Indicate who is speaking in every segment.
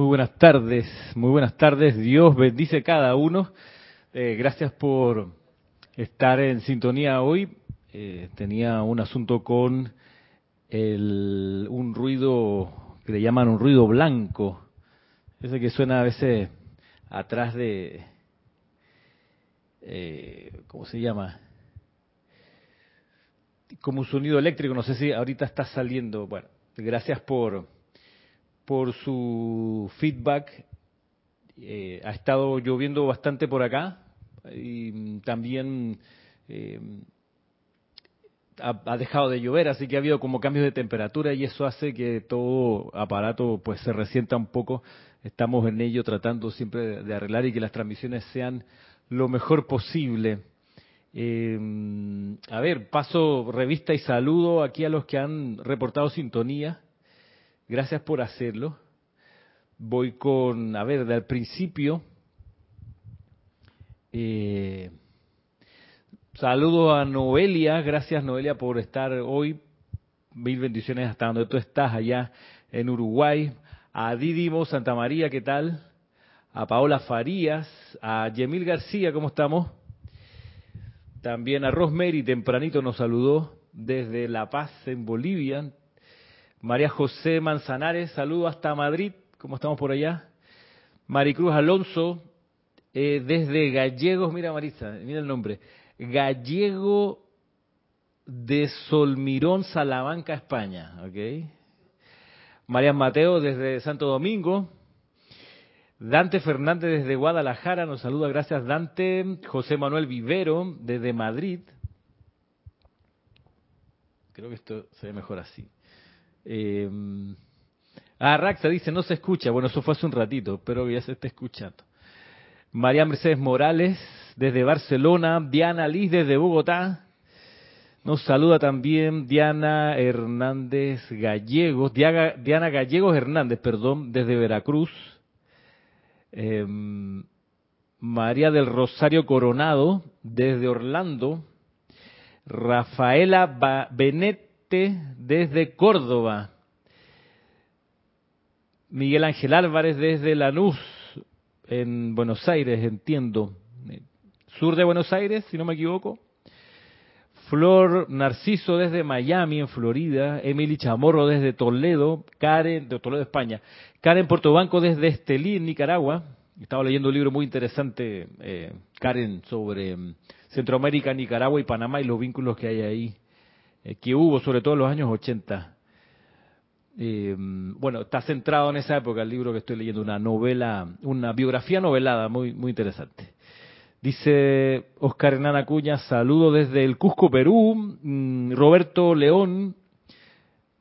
Speaker 1: Muy buenas tardes, muy buenas tardes. Dios bendice cada uno. Eh, gracias por estar en sintonía hoy. Eh, tenía un asunto con el, un ruido que le llaman un ruido blanco. Ese que suena a veces atrás de... Eh, ¿Cómo se llama? Como un sonido eléctrico. No sé si ahorita está saliendo. Bueno, gracias por por su feedback. Eh, ha estado lloviendo bastante por acá y también eh, ha, dejado de llover, así que ha habido como cambios de temperatura y eso hace que todo aparato pues se resienta un poco. Estamos en ello tratando siempre de arreglar y que las transmisiones sean lo mejor posible. Eh, a ver, paso revista y saludo aquí a los que han reportado sintonía. Gracias por hacerlo. Voy con, a ver, del principio. Eh, saludo a Noelia, gracias Noelia por estar hoy. Mil bendiciones hasta donde tú estás, allá en Uruguay. A Didimo Santa María, ¿qué tal? A Paola Farías, a Yemil García, ¿cómo estamos? También a Rosemary, tempranito nos saludó desde La Paz, en Bolivia. María José Manzanares, saludo hasta Madrid, ¿cómo estamos por allá? Maricruz Alonso, eh, desde Gallegos, mira Marisa, mira el nombre, Gallego de Solmirón, Salamanca, España, ¿ok? María Mateo desde Santo Domingo, Dante Fernández desde Guadalajara, nos saluda, gracias Dante, José Manuel Vivero desde Madrid, creo que esto se ve mejor así. Eh, ah, Raxa dice, no se escucha. Bueno, eso fue hace un ratito, pero ya se está escuchando. María Mercedes Morales, desde Barcelona. Diana Liz, desde Bogotá. Nos saluda también Diana Hernández Gallegos, Diana, Gallegos Hernández, perdón, desde Veracruz. Em, María del Rosario Coronado, desde Orlando. Rafaela Benet desde Córdoba. Miguel Ángel Álvarez desde Lanús, en Buenos Aires, entiendo. Sur de Buenos Aires, si no me equivoco. Flor Narciso desde Miami, en Florida. Emily Chamorro desde Toledo. Karen, de Toledo, España. Karen Portobanco desde Estelí, Nicaragua. Estaba leyendo un libro muy interesante, eh, Karen, sobre mm, Centroamérica, Nicaragua y Panamá y los vínculos que hay ahí eh, que hubo, sobre todo en los años 80. Eh, bueno, está centrado en esa época el libro que estoy leyendo, una novela, una biografía novelada muy, muy interesante. Dice Oscar Hernán Acuña, saludo desde el Cusco, Perú. Mm, Roberto León,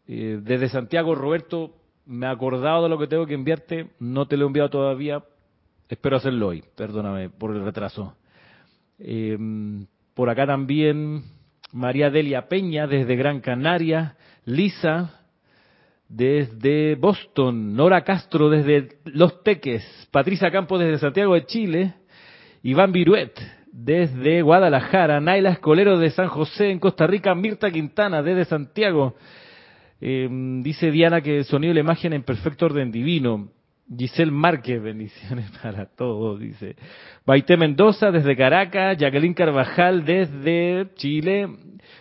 Speaker 1: eh, desde Santiago, Roberto, me he acordado de lo que tengo que enviarte, no te lo he enviado todavía, espero hacerlo hoy, perdóname por el retraso. por acá también María Delia Peña desde Gran Canaria, Lisa desde Boston, Nora Castro desde Los Teques, Patricia Campos desde Santiago de Chile, Iván Viruet desde Guadalajara, Naila Escolero de San José en Costa Rica, Mirta Quintana desde Santiago. Em, dice Diana que el sonido y la imagen en perfecto orden divino. Giselle Márquez, bendiciones para todos, dice. Baité Mendoza desde Caracas, Jacqueline Carvajal desde Chile,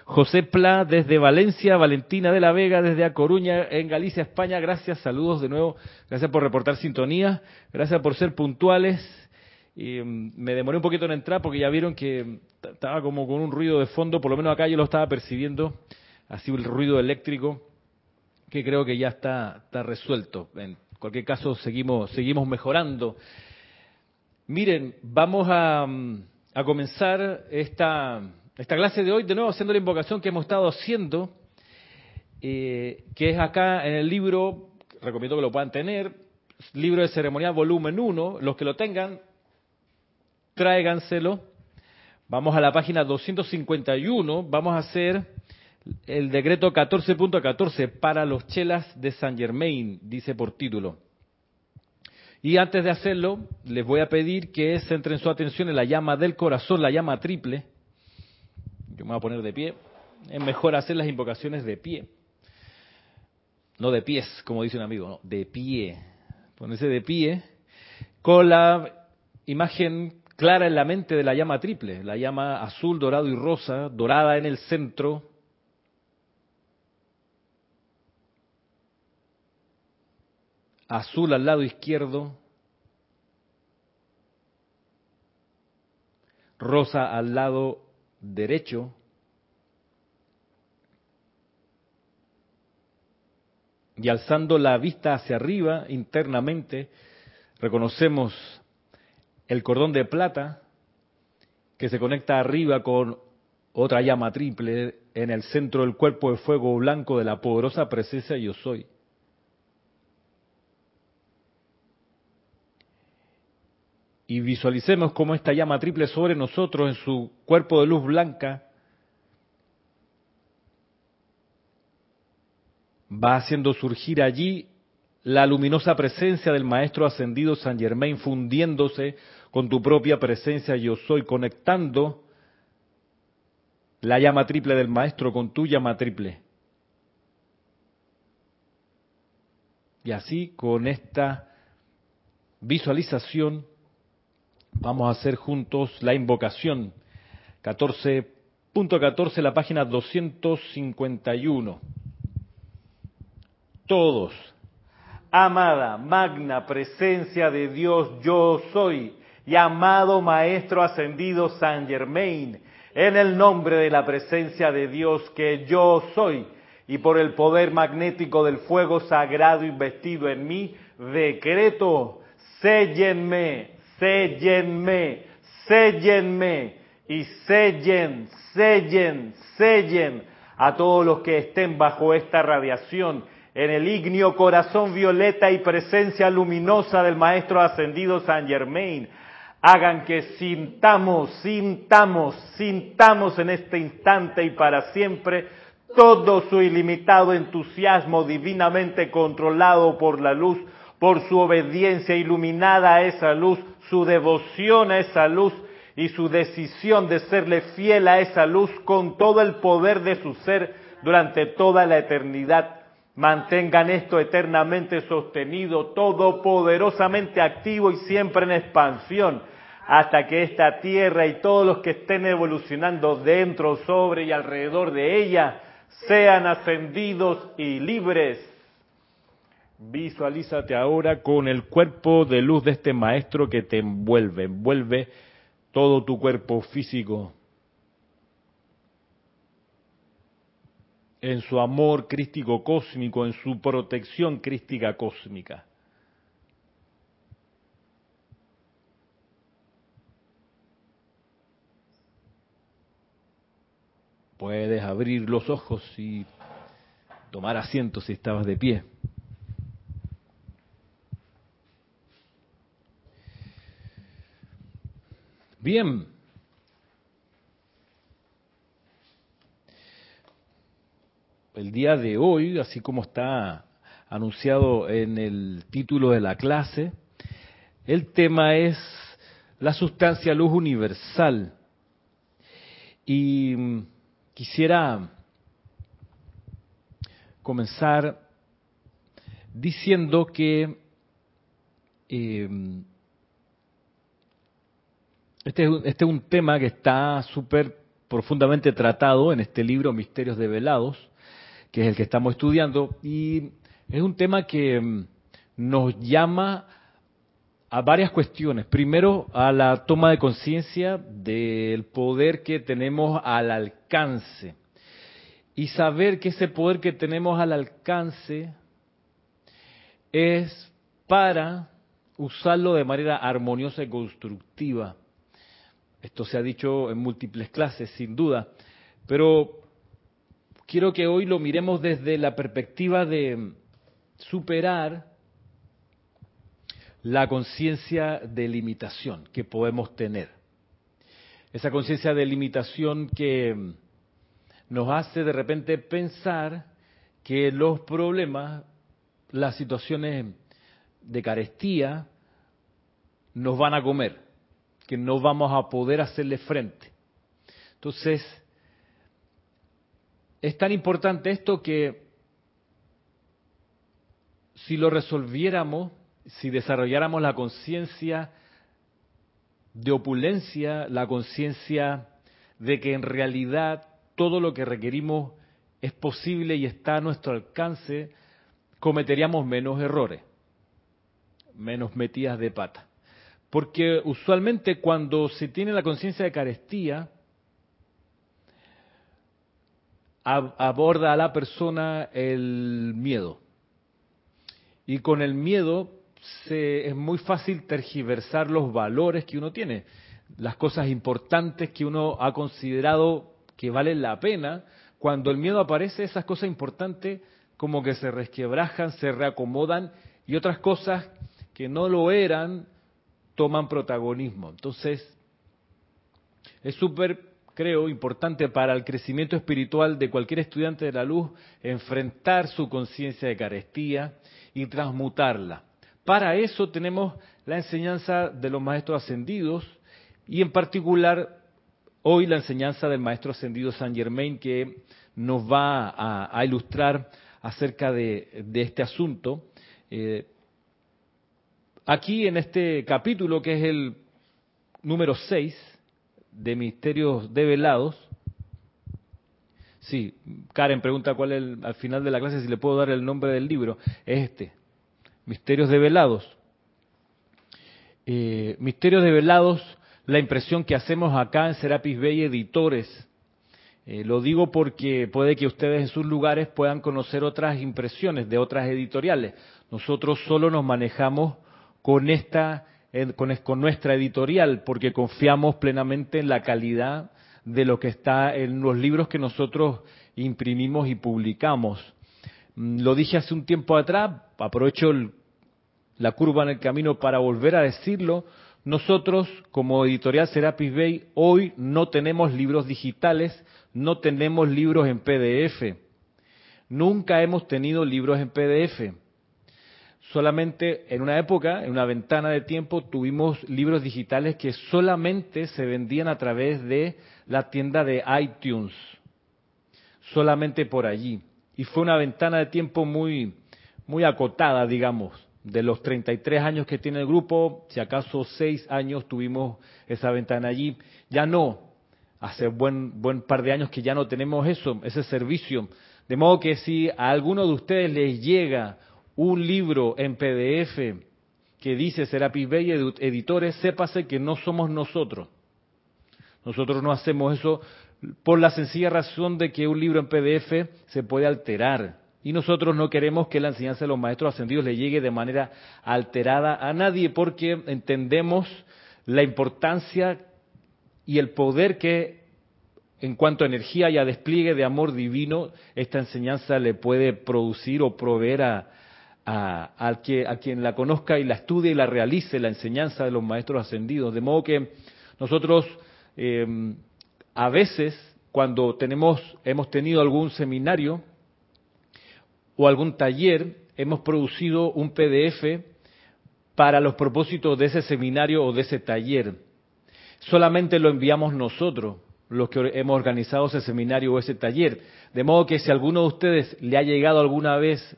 Speaker 1: José Pla desde Valencia, Valentina de la Vega desde A Coruña, en Galicia, España. Gracias, saludos de nuevo. Gracias por reportar sintonía, gracias por ser puntuales. Y, mm, me demoré un poquito en entrar porque ya vieron que estaba como con un ruido de fondo, por lo menos acá yo lo estaba percibiendo, así el ruido eléctrico, que creo que ya está, resuelto cualquier caso, seguimos, seguimos mejorando. Miren, vamos a, comenzar esta, esta clase de hoy de nuevo haciendo la invocación que hemos estado haciendo, eh, que es acá en el libro, recomiendo que lo puedan tener, libro de ceremonial volumen 1, los que lo tengan, tráiganselo. Vamos a la página 251, vamos a hacer el decreto 14.14 para los chelas de Saint Germain, dice por título. Y antes de hacerlo, les voy a pedir que centren su atención en la llama del corazón, la llama triple. Yo me voy a poner de pie. Es mejor hacer las invocaciones de pie. No de pies, como dice un amigo, no, de pie. ponerse de pie, con la imagen clara en la mente de la llama triple, la llama azul, dorado y rosa, dorada en el centro, azul al lado izquierdo, rosa al lado derecho, y alzando la vista hacia arriba internamente, reconocemos el cordón de plata que se conecta arriba con otra llama triple en el centro del cuerpo de fuego blanco de la poderosa presencia yo soy. Y visualicemos cómo esta llama triple sobre nosotros en su cuerpo de luz blanca va haciendo surgir allí la luminosa presencia del Maestro Ascendido San Germain fundiéndose con tu propia presencia yo soy, conectando la llama triple del Maestro con tu llama triple. Y así, con esta visualización, vamos a hacer juntos la invocación. 14.14, la página 251 todos. Amada, magna presencia de Dios, yo soy, y amado Maestro ascendido San Germain, en el nombre de la presencia de Dios que yo soy, y por el poder magnético del fuego sagrado investido en mí, decreto, séllenme, séllenme, séllenme, y sellen, sellen, sellen a todos los que estén bajo esta radiación en el ignio corazón violeta y presencia luminosa del Maestro Ascendido San Germain, hagan que sintamos, sintamos, sintamos en este instante y para siempre todo su ilimitado entusiasmo divinamente controlado por la luz, por su obediencia iluminada a esa luz, su devoción a esa luz y su decisión de serle fiel a esa luz con todo el poder de su ser durante toda la eternidad Mantengan esto eternamente sostenido, todopoderosamente activo y siempre en expansión, hasta que esta tierra y todos los que estén evolucionando dentro, sobre y alrededor de ella sean ascendidos y libres. Visualízate ahora con el cuerpo de luz de este maestro que te envuelve, envuelve todo tu cuerpo físico, en su amor crístico cósmico, en su protección crística cósmica. Puedes abrir los ojos y tomar asiento si estabas de pie. Bien, el día de hoy, así como está anunciado en el título de la clase, el tema es la sustancia luz universal. Y mm, quisiera comenzar diciendo que em, este, este, es un tema que está súper profundamente tratado en este libro Misterios Develados, que es el que estamos estudiando, y es un tema que mm, nos llama a varias cuestiones. Primero, a la toma de conciencia del poder que tenemos al alcance. Y saber que ese poder que tenemos al alcance es para usarlo de manera armoniosa y constructiva. Esto se ha dicho en múltiples clases, sin duda. Pero quiero que hoy lo miremos desde la perspectiva de superar la conciencia de limitación que podemos tener. Esa conciencia de limitación que nos hace de repente pensar que los problemas, las situaciones de carestía, nos van a comer, que no vamos a poder hacerle frente. Entonces, es tan importante esto que si lo resolviéramos, si desarrolláramos la conciencia de opulencia, la conciencia de que en realidad todo lo que requerimos es posible y está a nuestro alcance, cometeríamos menos errores, menos metidas de pata. Porque usualmente cuando se tiene la conciencia de carestía, aborda a la persona el miedo. Y con el miedo se, es muy fácil tergiversar los valores que uno tiene, las cosas importantes que uno ha considerado que valen la pena. Cuando el miedo aparece, esas cosas importantes como que se resquebrajan, se reacomodan y otras cosas que no lo eran toman protagonismo. Entonces, es súper, creo, importante para el crecimiento espiritual de cualquier estudiante de la luz enfrentar su conciencia de carestía y transmutarla. Para eso tenemos la enseñanza de los maestros ascendidos y en particular hoy la enseñanza del maestro ascendido San Germain que nos va a, ilustrar acerca de, este asunto. Eh, aquí en este capítulo, que es el número 6 de Misterios Develados, sí, Karen pregunta cuál es al final de la clase si le puedo dar el nombre del libro, es este, Misterios Develados. Eh, Misterios Develados, la impresión que hacemos acá en Serapis Bay Editores, eh, lo digo porque puede que ustedes en sus lugares puedan conocer otras impresiones de otras editoriales. Nosotros solo nos manejamos con esta, con, nuestra editorial, porque confiamos plenamente en la calidad de lo que está en los libros que nosotros imprimimos y publicamos. Mm, lo dije hace un tiempo atrás, aprovecho la curva en el camino para volver a decirlo. Nosotros, como editorial Serapis Bay, hoy no tenemos libros digitales, no tenemos libros en PDF. Nunca hemos tenido libros en PDF. Solamente en una época, en una ventana de tiempo, tuvimos libros digitales que solamente se vendían a través de la tienda de iTunes. Solamente por allí. Y fue una ventana de tiempo muy, muy acotada, digamos. De los 33 años que tiene el grupo, si acaso 6 años tuvimos esa ventana allí. Ya no, hace buen, buen par de años que ya no tenemos eso, ese servicio. De modo que si a alguno de ustedes les llega un libro en PDF que dice Serapis Bay Editores, sépase que no somos nosotros. Nosotros no hacemos eso por la sencilla razón de que un libro en PDF se puede alterar. Y nosotros no queremos que la enseñanza de los maestros ascendidos le llegue de manera alterada a nadie porque entendemos la importancia y el poder que en cuanto a energía y a despliegue de amor divino esta enseñanza le puede producir o proveer a, a, a quien la conozca y la estudie y la realice la enseñanza de los maestros ascendidos. De modo que nosotros em, a veces cuando tenemos, hemos tenido algún seminario o algún taller, hemos producido un PDF para los propósitos de ese seminario o de ese taller solamente lo enviamos nosotros, los que hemos organizado ese seminario o ese taller. De modo que si alguno de ustedes le ha llegado alguna vez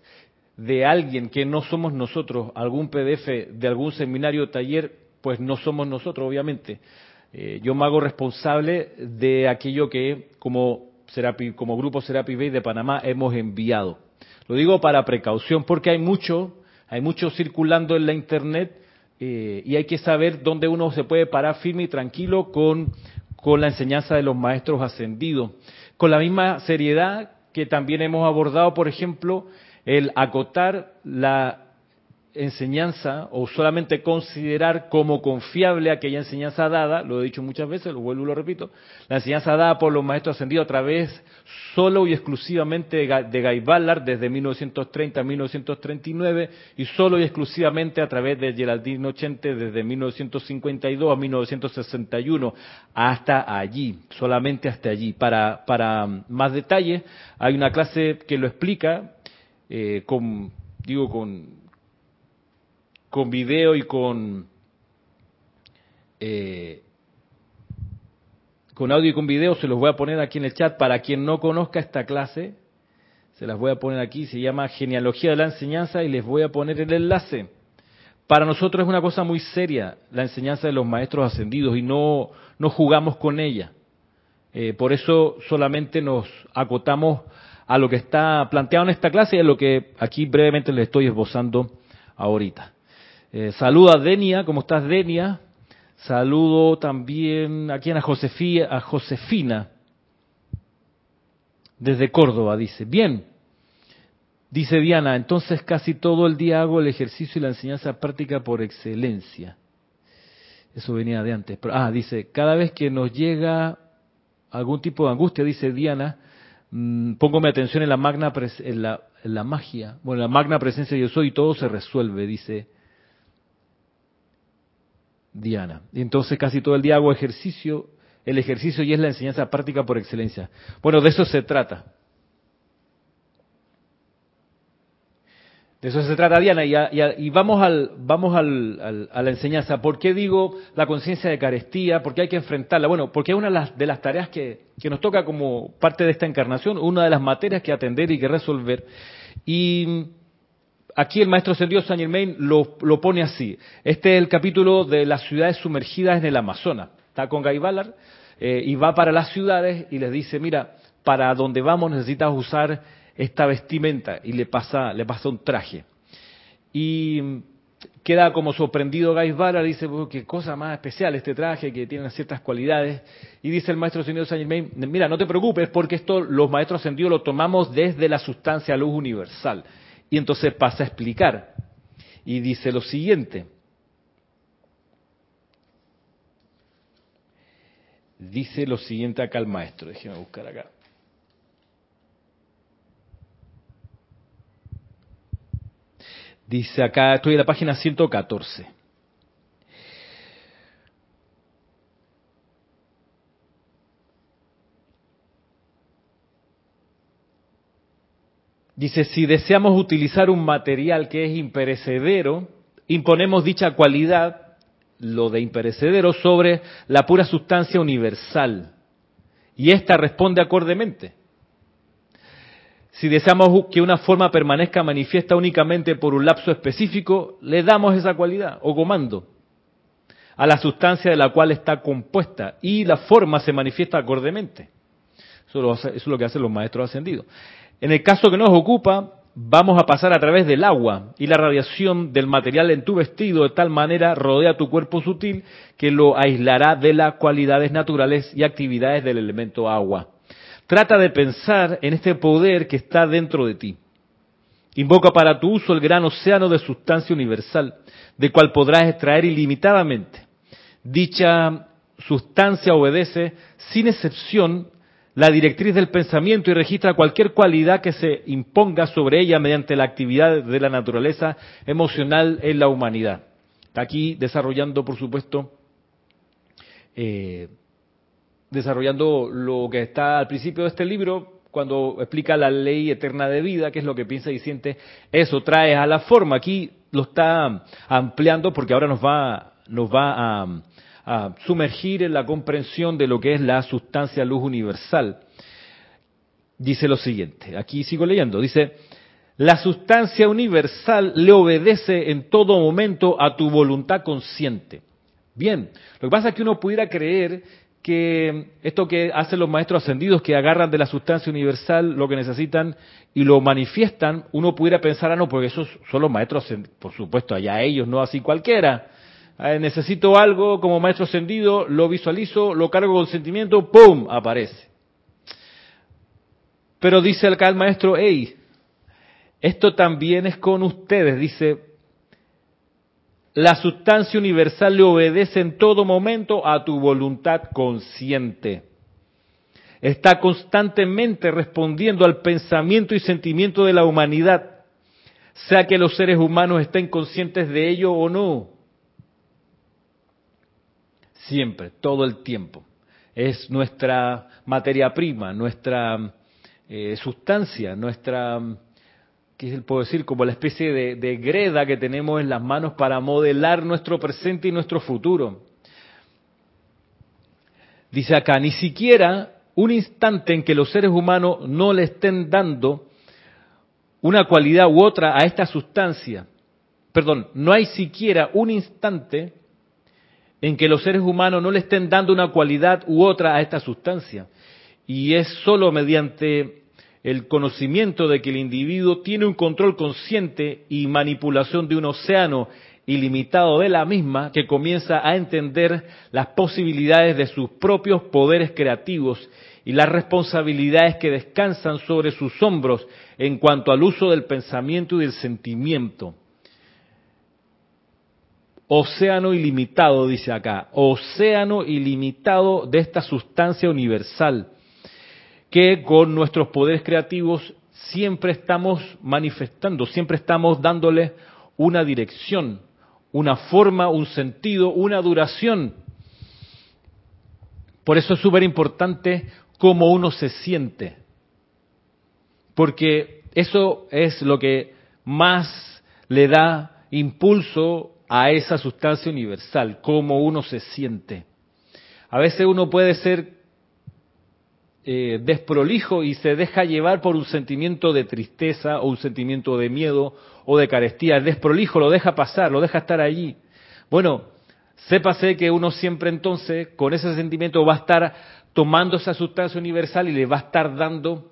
Speaker 1: de alguien que no somos nosotros, algún PDF de algún seminario o taller, pues no somos nosotros, obviamente. Eh, yo me hago responsable de aquello que como, como Grupo Serapi Bay de Panamá hemos enviado. Lo digo para precaución porque hay mucho, hay mucho circulando en la Internet eh, y hay que saber dónde uno se puede parar firme y tranquilo con, con la enseñanza de los maestros ascendidos. Con la misma seriedad que también hemos abordado, por ejemplo, el acotar la enseñanza o solamente considerar como confiable aquella enseñanza dada, lo he dicho muchas veces, lo vuelvo y lo repito, la enseñanza dada por los maestros ascendidos a través solo y exclusivamente de Guy Ballard desde 1930 a 1939 y solo y exclusivamente a través de Geraldine Ochente desde 1952 a 1961 hasta allí, solamente hasta allí. Para, para más detalles hay una clase que lo explica eh, con, digo, con con video y con eh, con audio y con video, se los voy a poner aquí en el chat. Para quien no conozca esta clase, se las voy a poner aquí, se llama Genealogía de la Enseñanza y les voy a poner el enlace. Para nosotros es una cosa muy seria la enseñanza de los maestros ascendidos y no, no jugamos con ella. Eh, por eso solamente nos acotamos a lo que está planteado en esta clase y a lo que aquí brevemente les estoy esbozando ahorita. Eh, saludo a Denia, ¿cómo estás Denia? Saludo también aquí a, Josefía, a Josefina, desde Córdoba, dice. Bien, dice Diana, entonces casi todo el día hago el ejercicio y la enseñanza práctica por excelencia. Eso venía de antes. Ah, dice, cada vez que nos llega algún tipo de angustia, dice Diana, mmm, pongo mi atención en la magna en la, en la magia, bueno, la magna presencia yo soy y todo se resuelve, dice Diana. Y entonces casi todo el día hago ejercicio, el ejercicio y es la enseñanza práctica por excelencia. Bueno, de eso se trata. De eso se trata, Diana, y, vamos, al, a la enseñanza. ¿Por qué digo la conciencia de carestía? ¿Por qué hay que enfrentarla? Bueno, porque es una de las, tareas que, nos toca como parte de esta encarnación, una de las materias que atender y que resolver. Y aquí el maestro Sendido Saint Germain lo, pone así. Este es el capítulo de las ciudades sumergidas en el Amazonas. Está con Guy eh, y va para las ciudades y les dice, mira, para donde vamos necesitas usar esta vestimenta y le pasa, le pasa un traje. Y queda como sorprendido Ballard, dice, qué cosa más especial este traje que tiene ciertas cualidades. Y dice el maestro ascendido Saint Germain, mira, no te preocupes porque esto los maestros ascendidos lo tomamos desde la sustancia luz universal. Y entonces pasa a explicar. Y dice lo siguiente. Dice lo siguiente acá el maestro. Déjeme buscar acá. Dice acá, estoy en la página 114. Dice, si deseamos utilizar un material que es imperecedero, imponemos dicha cualidad, lo de imperecedero, sobre la pura sustancia universal. Y ésta responde acordemente. Si deseamos que una forma permanezca manifiesta únicamente por un lapso específico, le damos esa cualidad o comando a la sustancia de la cual está compuesta y la forma se manifiesta acordemente. Eso, es lo que hacen los maestros ascendidos. En el caso que nos ocupa, vamos a pasar a través del agua y la radiación del material en tu vestido de tal manera rodea tu cuerpo sutil que lo aislará de las cualidades naturales y actividades del elemento agua. Trata de pensar en este poder que está dentro de ti. Invoca para tu uso el gran océano de sustancia universal, de cual podrás extraer ilimitadamente. Dicha sustancia obedece sin excepción la directriz del pensamiento y registra cualquier cualidad que se imponga sobre ella mediante la actividad de la naturaleza emocional en la humanidad. Está aquí desarrollando, por supuesto, eh, desarrollando lo que está al principio de este libro, cuando explica la ley eterna de vida, que es lo que piensa y siente, eso trae a la forma. Aquí lo está ampliando porque ahora nos va, nos va a, a sumergir en la comprensión de lo que es la sustancia luz universal. Dice lo siguiente, aquí sigo leyendo, dice, la sustancia universal le obedece en todo momento a tu voluntad consciente. Bien, lo que pasa es que uno pudiera creer que esto que hacen los maestros ascendidos, que agarran de la sustancia universal lo que necesitan y lo manifiestan, uno pudiera pensar, ah, no, porque esos son los maestros, por supuesto, allá ellos, no así cualquiera. Eh, necesito algo como maestro ascendido, lo visualizo, lo cargo con sentimiento, ¡pum! aparece. Pero dice acá el maestro, hey, esto también es con ustedes, dice, la sustancia universal le obedece en todo momento a tu voluntad consciente. Está constantemente respondiendo al pensamiento y sentimiento de la humanidad, sea que los seres humanos estén conscientes de ello o no siempre, todo el tiempo. Es nuestra materia prima, nuestra eh, sustancia, nuestra, ¿qué puedo decir? Como la especie de, de greda que tenemos en las manos para modelar nuestro presente y nuestro futuro. Dice acá, ni siquiera un instante en que los seres humanos no le estén dando una cualidad u otra a esta sustancia, perdón, no hay siquiera un instante en que los seres humanos no le estén dando una cualidad u otra a esta sustancia. Y es sólo mediante el conocimiento de que el individuo tiene un control consciente y manipulación de un océano ilimitado de la misma que comienza a entender las posibilidades de sus propios poderes creativos y las responsabilidades que descansan sobre sus hombros en cuanto al uso del pensamiento y del sentimiento. Océano ilimitado, dice acá, océano ilimitado de esta sustancia universal, que con nuestros poderes creativos siempre estamos manifestando, siempre estamos dándole una dirección, una forma, un sentido, una duración. Por eso es súper importante cómo uno se siente, porque eso es lo que más le da impulso a esa sustancia universal, cómo uno se siente. A veces uno puede ser eh, desprolijo y se deja llevar por un sentimiento de tristeza o un sentimiento de miedo o de carestía. Desprolijo lo deja pasar, lo deja estar allí. Bueno, sépase que uno siempre entonces con ese sentimiento va a estar tomando esa sustancia universal y le va a estar dando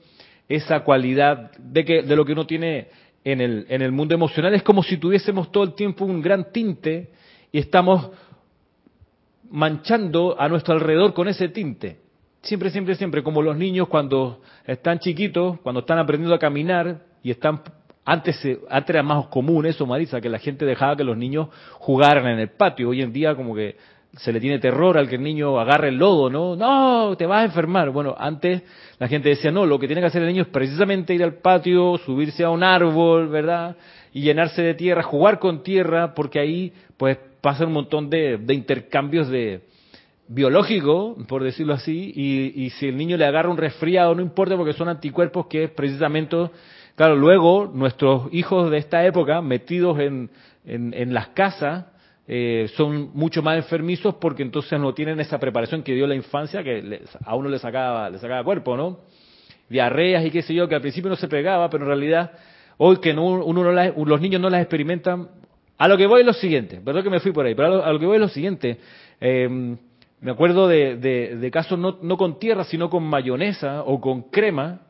Speaker 1: esa cualidad de, que, de lo que uno tiene en el, en el mundo emocional. Es como si tuviésemos todo el tiempo un gran tinte y estamos manchando a nuestro alrededor con ese tinte. Siempre, siempre, siempre, como los niños cuando están chiquitos, cuando están aprendiendo a caminar y están antes, antes era más común eso, Marisa, que la gente dejaba que los niños jugaran en el patio. Hoy en día como que se le tiene terror al que el niño agarre el lodo, ¿no? No, te vas a enfermar. Bueno, antes la gente decía, no, lo que tiene que hacer el niño es precisamente ir al patio, subirse a un árbol, ¿verdad? Y llenarse de tierra, jugar con tierra, porque ahí pues pasa un montón de, intercambios de biológicos, por decirlo así, y, y, si el niño le agarra un resfriado, no importa porque son anticuerpos que precisamente, claro, luego nuestros hijos de esta época metidos en, en, en las casas, eh, son mucho más enfermizos porque entonces no tienen esa preparación que dio la infancia que a uno le sacaba, le sacaba cuerpo, ¿no? Diarreas y qué sé yo, que al principio no se pegaba, pero en realidad hoy que no, uno no los niños no las experimentan, a lo que voy es lo siguiente, perdón que me fui por ahí, pero a lo, que voy es lo siguiente. Eh, me acuerdo de, de casos no, no con tierra, sino con mayonesa o con crema,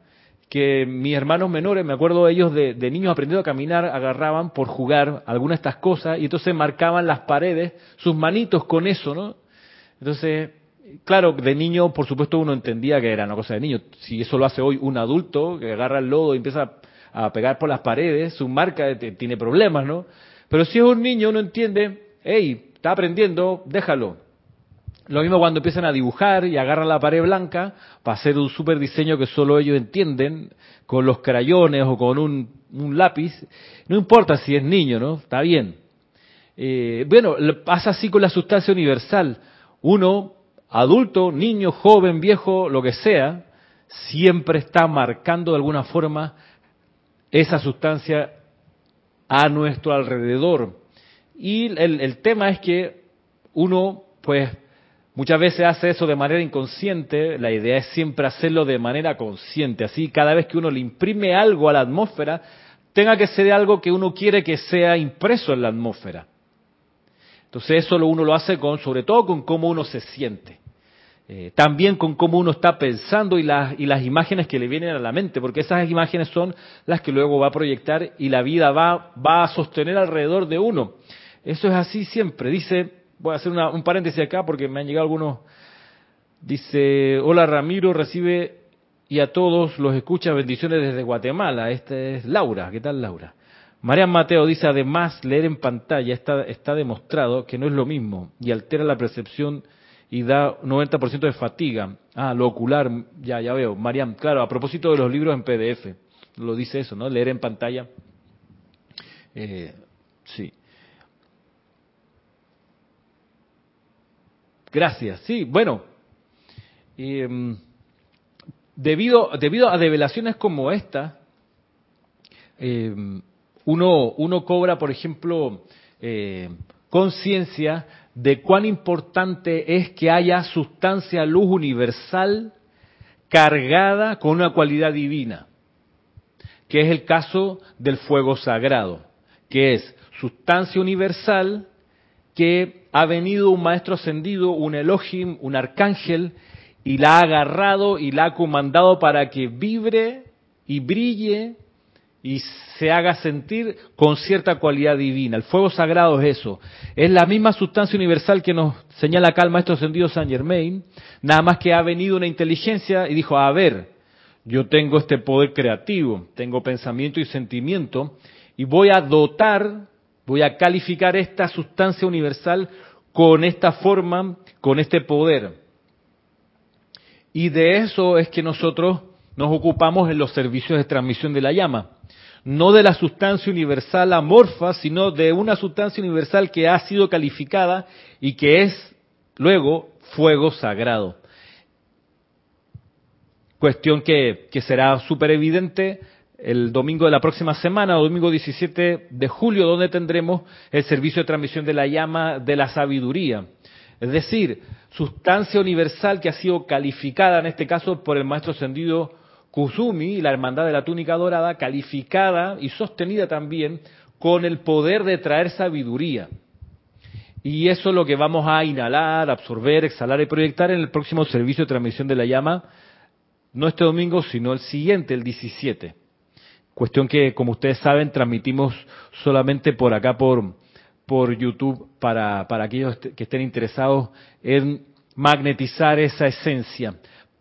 Speaker 1: que mis hermanos menores, me acuerdo de ellos de, niños aprendiendo a caminar, agarraban por jugar algunas de estas cosas y entonces marcaban las paredes, sus manitos con eso, ¿no? Entonces, claro, de niño, por supuesto, uno entendía que era una cosa de niño. Si eso lo hace hoy un adulto, que agarra el lodo y empieza a pegar por las paredes, su marca tiene problemas, ¿no? Pero si es un niño, uno entiende, hey, está aprendiendo, déjalo. Lo mismo cuando empiezan a dibujar y agarran la pared blanca para hacer un super diseño que solo ellos entienden, con los crayones o con un, lápiz. No importa si es niño, ¿no? Está bien. Eh, bueno, pasa así con la sustancia universal. Uno, adulto, niño, joven, viejo, lo que sea, siempre está marcando de alguna forma esa sustancia a nuestro alrededor. Y el tema es que uno, pues, Muchas veces hace eso de manera inconsciente, la idea es siempre hacerlo de manera consciente, así cada vez que uno le imprime algo a la atmósfera, tenga que ser algo que uno quiere que sea impreso en la atmósfera. Entonces eso uno lo hace con, sobre todo con cómo uno se siente. Eh, también con cómo uno está pensando y las, y las imágenes que le vienen a la mente, porque esas imágenes son las que luego va a proyectar y la vida va, va a sostener alrededor de uno. Eso es así siempre. Dice voy a hacer un paréntesis acá porque me han llegado algunos. Dice, hola Ramiro, recibe y a todos los escucha bendiciones desde Guatemala. Esta es Laura. ¿Qué tal Laura? Marian Mateo dice, además, leer en pantalla está, está demostrado que no es lo mismo y altera la percepción y da 90% de fatiga. Ah, lo ocular, ya, ya veo. Marian, claro, a propósito de los libros en PDF, lo dice eso, ¿no? Leer en pantalla. Eh, sí. Gracias. Sí, bueno, em, debido, debido a develaciones como esta, em, uno, uno cobra, por ejemplo, eh, conciencia de cuán importante es que haya sustancia luz universal cargada con una cualidad divina, que es el caso del fuego sagrado, que es sustancia universal que ha venido un maestro ascendido, un Elohim, un arcángel, y la ha agarrado y la ha comandado para que vibre y brille y se haga sentir con cierta cualidad divina. El fuego sagrado es eso. Es la misma sustancia universal que nos señala acá el maestro ascendido Saint Germain, nada más que ha venido una inteligencia y dijo, a ver, yo tengo este poder creativo, tengo pensamiento y sentimiento, y voy a dotar, voy a calificar esta sustancia universal con esta forma, con este poder. Y de eso es que nosotros nos ocupamos en los servicios de transmisión de la llama. No de la sustancia universal amorfa, sino de una sustancia universal que ha sido calificada y que es luego fuego sagrado. Cuestión que, que será súper evidente el domingo de la próxima semana, domingo 17 de julio, donde tendremos el servicio de transmisión de la llama de la sabiduría. Es decir, sustancia universal que ha sido calificada en este caso por el maestro ascendido Kusumi, la hermandad de la túnica dorada, calificada y sostenida también con el poder de traer sabiduría. Y eso es lo que vamos a inhalar, absorber, exhalar y proyectar en el próximo servicio de transmisión de la llama, no este domingo, sino el siguiente, el 17. Cuestión que, como ustedes saben, transmitimos solamente por acá, por, por YouTube, para, para aquellos que estén interesados en magnetizar esa esencia,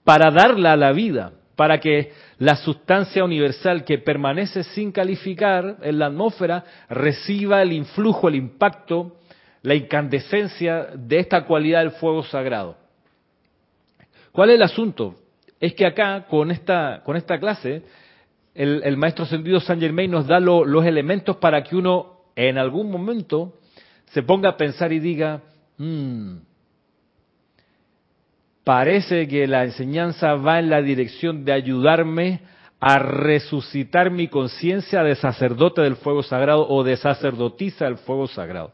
Speaker 1: para darla a la vida, para que la sustancia universal que permanece sin calificar en la atmósfera reciba el influjo, el impacto, la incandescencia de esta cualidad del fuego sagrado. ¿Cuál es el asunto? Es que acá, con esta, con esta clase, el, maestro sentido Saint Germain nos da los elementos para que uno en algún momento se ponga a pensar y diga, hmm, parece que la enseñanza va en la dirección de ayudarme a resucitar mi conciencia de sacerdote del fuego sagrado o de sacerdotisa del fuego sagrado.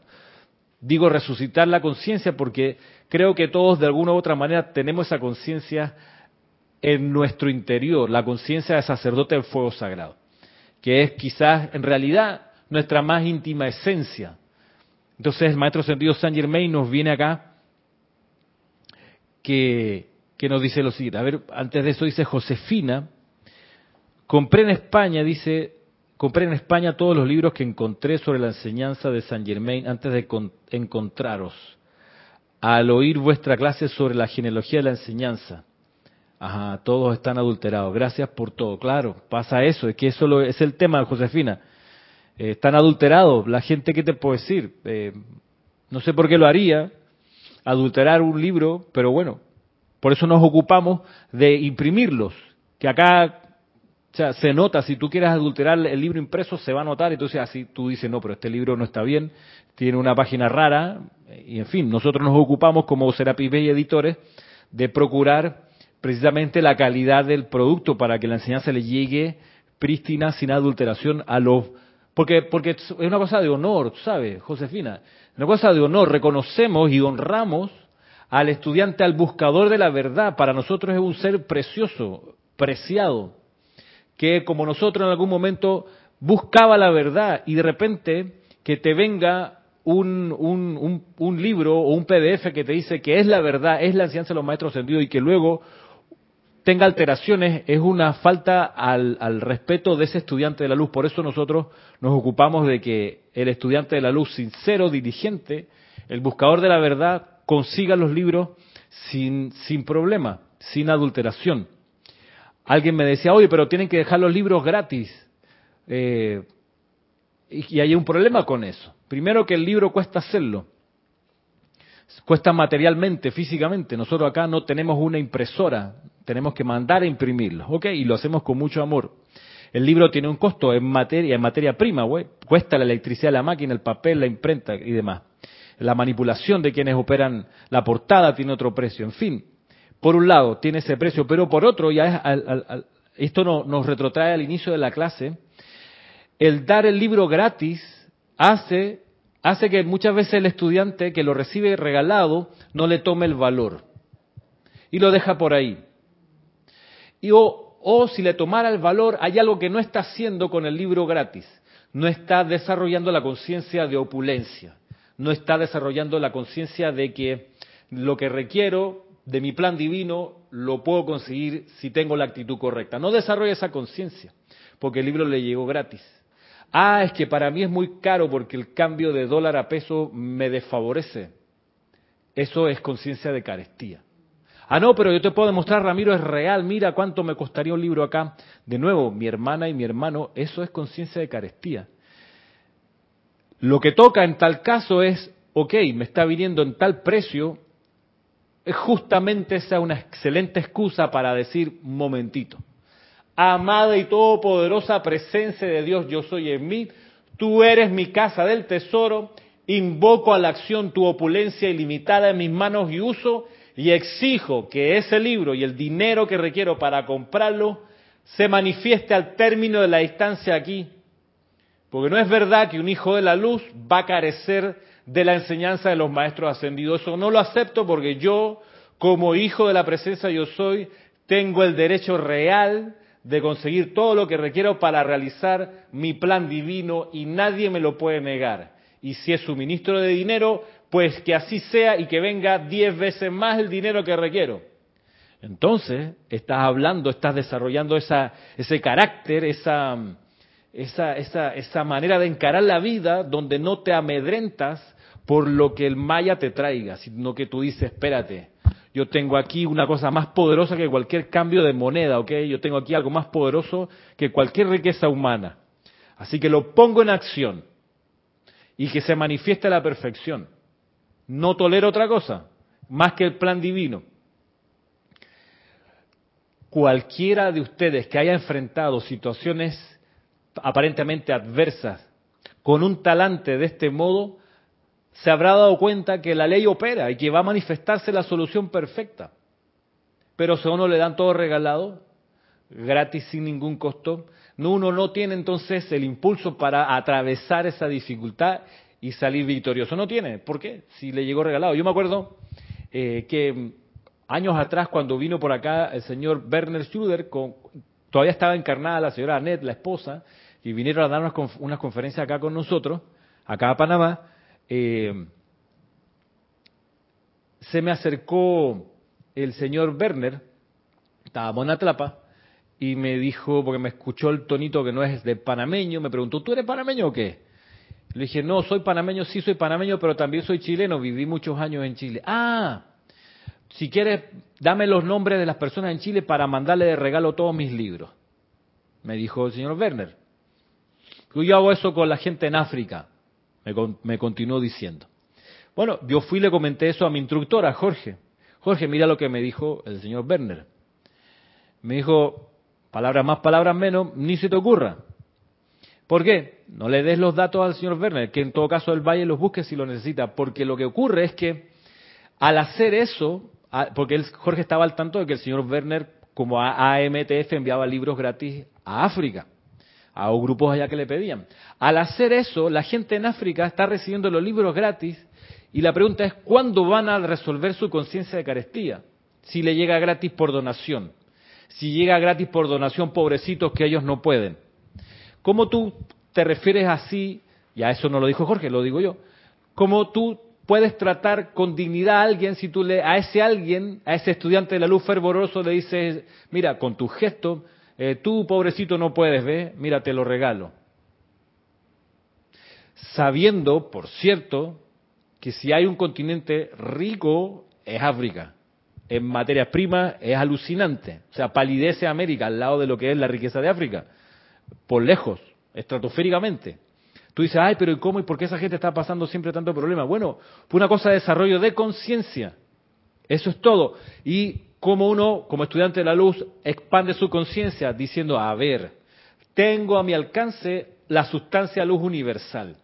Speaker 1: Digo resucitar la conciencia porque creo que todos de alguna u otra manera tenemos esa conciencia en nuestro interior, la conciencia de sacerdote del fuego sagrado, que es quizás en realidad nuestra más íntima esencia. Entonces maestro sentido Saint Germain nos viene acá que, que nos dice lo siguiente. A ver, antes de eso dice Josefina, compré en España, dice, compré en España todos los libros que encontré sobre la enseñanza de Saint Germain antes de encontraros. Al oír vuestra clase sobre la genealogía de la enseñanza, Ajá, todos están adulterados. Gracias por todo. Claro, pasa eso. Es que eso es el tema, Josefina. Eh, están adulterados. La gente, ¿qué te puedo decir? Eh, no sé por qué lo haría, adulterar un libro, pero bueno, por eso nos ocupamos de imprimirlos. Que acá se nota, si tú quieres adulterar el libro impreso, se va a notar, entonces así tú dices, no, pero este libro no está bien, tiene una página rara, y en fin, nosotros nos ocupamos como Serapis Bay Editores de procurar precisamente la calidad del producto para que la enseñanza le llegue prístina, sin adulteración a los... Porque, porque es una cosa de honor, ¿sabes, Josefina? Una cosa de honor, reconocemos y honramos al estudiante, al buscador de la verdad. Para nosotros es un ser precioso, preciado, que como nosotros en algún momento buscaba la verdad y de repente que te venga un, un, un, libro o un PDF que te dice que es la verdad, es la enseñanza de los maestros sentidos y que luego tenga alteraciones es una falta al, al, respeto de ese estudiante de la luz. Por eso nosotros nos ocupamos de que el estudiante de la luz sincero, diligente, el buscador de la verdad, consiga los libros sin, sin problema, sin adulteración. Alguien me decía, oye, pero tienen que dejar los libros gratis. Eh, y, y hay un problema con eso. Primero que el libro cuesta hacerlo cuesta materialmente, físicamente. Nosotros acá no tenemos una impresora, tenemos que mandar a imprimirlo, ¿ok? Y lo hacemos con mucho amor. El libro tiene un costo en materia, en materia prima, güey. Cuesta la electricidad la máquina, el papel, la imprenta y demás. La manipulación de quienes operan la portada tiene otro precio. En fin, por un lado tiene ese precio, pero por otro, ya es esto nos retrotrae al inicio de la clase, el dar el libro gratis hace hace que muchas veces el estudiante que lo recibe regalado no le tome el valor y lo deja por ahí. Y o, si le tomara el valor, hay algo que no está haciendo con el libro gratis. no está desarrollando la conciencia de opulencia, no está desarrollando la conciencia de que lo que requiero de mi plan divino lo puedo conseguir si tengo la actitud correcta. No desarrolla esa conciencia, porque el libro le llegó gratis. Ah, es que para mí es muy caro porque el cambio de dólar a peso me desfavorece. Eso es conciencia de carestía. Ah, no, pero yo te puedo demostrar, Ramiro, es real, mira cuánto me costaría un libro acá. De nuevo, mi hermana y mi hermano, eso es conciencia de carestía. Lo que toca en tal caso es, ok, me está viniendo en tal precio, justamente esa una excelente excusa para decir, momentito, amada y todopoderosa presencia de Dios, yo soy en mí, tú eres mi casa del tesoro, invoco a la acción tu opulencia ilimitada en mis manos y uso y exijo que ese libro y el dinero que requiero para comprarlo se manifieste al término de la distancia aquí. Porque no es verdad que un hijo de la luz va a carecer de la enseñanza de los maestros ascendidos. Eso no lo acepto porque yo, como hijo de la presencia yo soy, tengo el derecho real de conseguir todo lo que requiero para realizar mi plan divino y nadie me lo puede negar. Y si es suministro de dinero, pues que así sea y que venga diez veces más el dinero que requiero. Entonces, estás hablando, estás desarrollando esa, ese carácter, esa, esa, esa, esa manera de encarar la vida donde no te amedrentas por lo que el maya te traiga, sino que tú dices, espérate, yo tengo aquí una cosa más poderosa que cualquier cambio de moneda, ¿ok? Yo tengo aquí algo más poderoso que cualquier riqueza humana. Así que lo pongo en acción y que se manifieste la perfección. No tolero otra cosa más que el plan divino. Cualquiera de ustedes que haya enfrentado situaciones aparentemente adversas con un talante de este modo, se habrá dado cuenta que la ley opera y que va a manifestarse la solución perfecta. Pero si a uno le dan todo regalado, gratis sin ningún costo, no, uno no tiene entonces el impulso para atravesar esa dificultad y salir victorioso. No tiene. ¿Por qué? Si le llegó regalado. Yo me acuerdo eh, que años atrás, cuando vino por acá el señor Werner Schruder, con, todavía estaba encarnada la señora Annette, la esposa, y vinieron a dar unas, unas conferencias acá con nosotros, acá a Panamá, eh, se me acercó el señor Werner, estábamos en Atlapa, y me dijo, porque me escuchó el tonito que no es de panameño, me preguntó, ¿tú eres panameño o qué? Le dije, no, soy panameño, sí soy panameño, pero también soy chileno, viví muchos años en Chile. Ah, si quieres, dame los nombres de las personas en Chile para mandarle de regalo todos mis libros. Me dijo el señor Werner. Yo hago eso con la gente en África, me, me continuó diciendo. Bueno, yo fui y le comenté eso a mi instructora, Jorge. Jorge, mira lo que me dijo el señor Werner. Me dijo, palabras más, palabras menos, ni se te ocurra. ¿Por qué? No le des los datos al señor Werner, que en todo caso el Valle los busque si lo necesita, porque lo que ocurre es que al hacer eso, porque Jorge estaba al tanto de que el señor Werner, como AMTF, enviaba libros gratis a África, a grupos allá que le pedían. Al hacer eso, la gente en África está recibiendo los libros gratis y la pregunta es, ¿cuándo van a resolver su conciencia de carestía? Si le llega gratis por donación. Si llega gratis por donación, pobrecitos que ellos no pueden. ¿Cómo tú te refieres así? Y a eso no lo dijo Jorge, lo digo yo. ¿Cómo tú puedes tratar con dignidad a alguien si tú le, a ese alguien, a ese estudiante de la luz fervoroso le dices, mira, con tu gesto, eh, tú pobrecito no puedes ver, mira, te lo regalo. Sabiendo, por cierto, que si hay un continente rico es África. En materias primas es alucinante. O sea, palidece América al lado de lo que es la riqueza de África por lejos, estratosféricamente. Tú dices, ay, pero ¿y cómo y por qué esa gente está pasando siempre tanto problema? Bueno, fue una cosa de desarrollo de conciencia. Eso es todo. Y como uno, como estudiante de la luz, expande su conciencia diciendo, a ver, tengo a mi alcance la sustancia luz universal,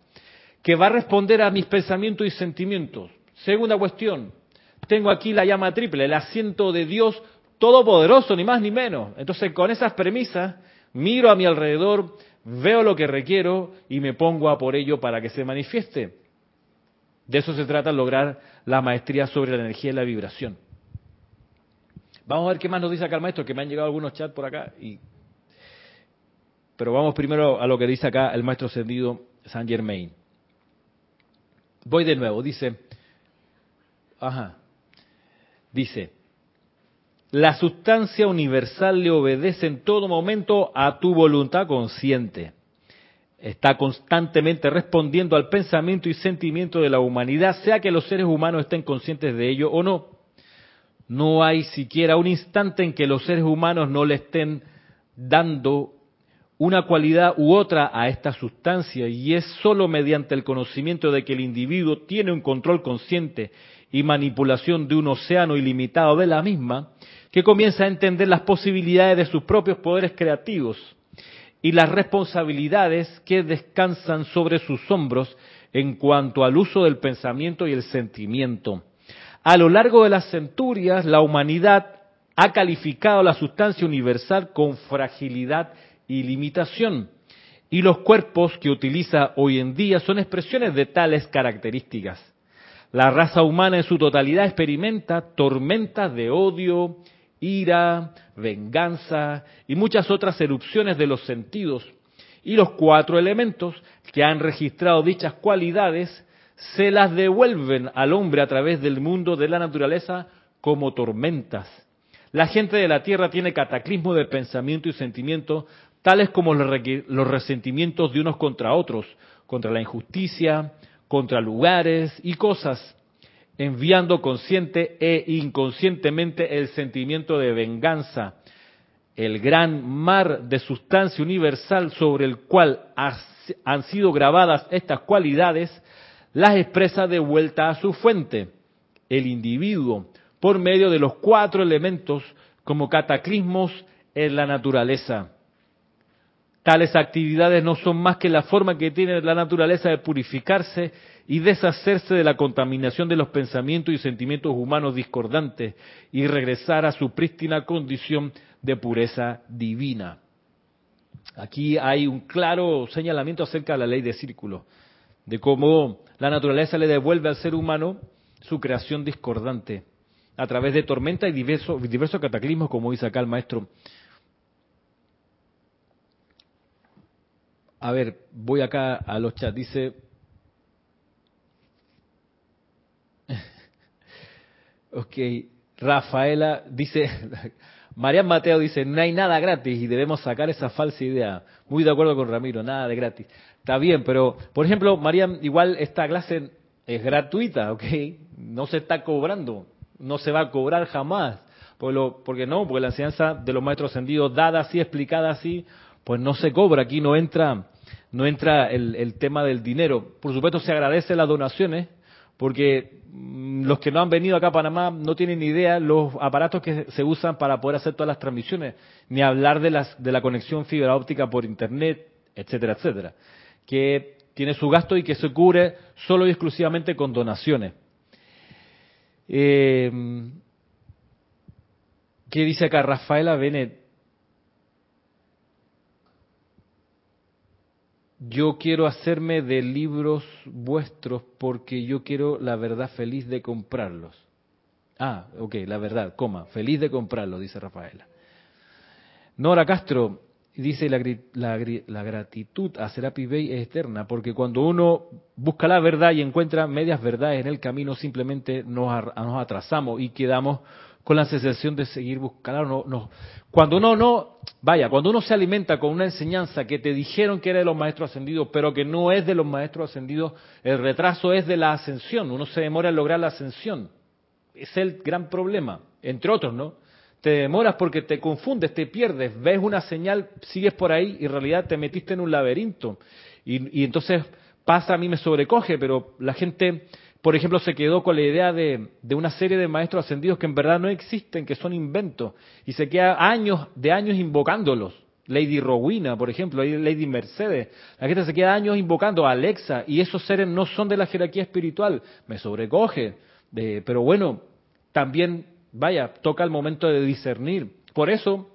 Speaker 1: que va a responder a mis pensamientos y sentimientos. Segunda cuestión, tengo aquí la llama triple, el asiento de Dios todopoderoso, ni más ni menos. Entonces, con esas premisas, miro a mi alrededor, veo lo que requiero y me pongo a por ello para que se manifieste. De eso se trata, lograr la maestría sobre la energía y la vibración. Vamos a ver qué más nos dice acá el maestro, que me han llegado algunos chats por acá. Pero vamos primero a lo que dice acá el maestro ascendido Saint Germain. Voy de nuevo, dice, ajá, dice, la sustancia universal le obedece en todo momento a tu voluntad consciente. Está constantemente respondiendo al pensamiento y sentimiento de la humanidad, sea que los seres humanos estén conscientes de ello o no. No hay siquiera un instante en que los seres humanos no le estén dando una cualidad u otra a esta sustancia y es sólo mediante el conocimiento de que el individuo tiene un control consciente y manipulación de un océano ilimitado de la misma que comienza a entender las posibilidades de sus propios poderes creativos y las responsabilidades que descansan sobre sus hombros en cuanto al uso del pensamiento y el sentimiento. A lo largo de las centurias, la humanidad ha calificado la sustancia universal con fragilidad y limitación, y los cuerpos que utiliza hoy en día son expresiones de tales características. La raza humana en su totalidad experimenta tormentas de odio, ira, venganza y muchas otras erupciones de los sentidos. Y los cuatro elementos que han registrado dichas cualidades se las devuelven al hombre a través del mundo de la naturaleza como tormentas. La gente de la tierra tiene cataclismo de pensamiento y sentimiento, tales como los resentimientos de unos contra otros, contra la injusticia, contra lugares y cosas, enviando consciente e inconscientemente el sentimiento de venganza, el gran mar de sustancia universal sobre el cual han sido grabadas estas cualidades, las expresa de vuelta a su fuente, el individuo, por medio de los cuatro elementos como cataclismos en la naturaleza. Tales actividades no son más que la forma que tiene la naturaleza de purificarse y deshacerse de la contaminación de los pensamientos y sentimientos humanos discordantes y regresar a su prístina condición de pureza divina. Aquí hay un claro señalamiento acerca de la ley de círculo, de cómo la naturaleza le devuelve al ser humano su creación discordante a través de tormenta y diversos, diversos cataclismos, como dice acá el maestro A ver, voy acá a los chats. Dice. ok, Rafaela dice. María Mateo dice: No hay nada gratis y debemos sacar esa falsa idea. Muy de acuerdo con Ramiro, nada de gratis. Está bien, pero, por ejemplo, María, igual esta clase es gratuita, ¿ok? No se está cobrando, no se va a cobrar jamás. Porque, no, porque la enseñanza de los maestros ascendidos, dada así, explicada así, pues no se cobra, aquí no entra, no entra el, tema del dinero. Por supuesto se agradece las donaciones, porque mm, los que no han venido acá a Panamá no tienen ni idea los aparatos que se usan para poder hacer todas las transmisiones, ni hablar de, las, de la conexión fibra óptica por internet, etcétera, etcétera, que tiene su gasto y que se cubre solo y exclusivamente con donaciones. Eh, ¿Qué dice acá Rafaela Benet? Yo quiero hacerme de libros vuestros porque yo quiero la verdad feliz de comprarlos. Ah, ok, la verdad, coma, feliz de comprarlos, dice Rafaela. Nora Castro dice la, la, gratitud a Serapi Bey es eterna, porque cuando uno busca la verdad y encuentra medias verdades en el camino, simplemente nos, nos atrasamos y quedamos con la sensación de seguir buscando. No, no. Cuando uno no, vaya, cuando uno se alimenta con una enseñanza que te dijeron que era de los maestros ascendidos, pero que no es de los maestros ascendidos, el retraso es de la ascensión. Uno se demora en lograr la ascensión. Es el gran problema, entre otros, ¿no? Te demoras porque te confundes, te pierdes, ves una señal, sigues por ahí y en realidad te metiste en un laberinto. Y, y entonces pasa, a mí me sobrecoge, pero la gente por ejemplo, se quedó con la idea de, una serie de maestros ascendidos que en verdad no existen, que son inventos, y se queda años de años invocándolos. Lady Rowena, por ejemplo, Lady Mercedes. La gente se queda años invocando a Alexa, y esos seres no son de la jerarquía espiritual. Me sobrecoge. pero bueno, también, vaya, toca el momento de discernir. Por eso,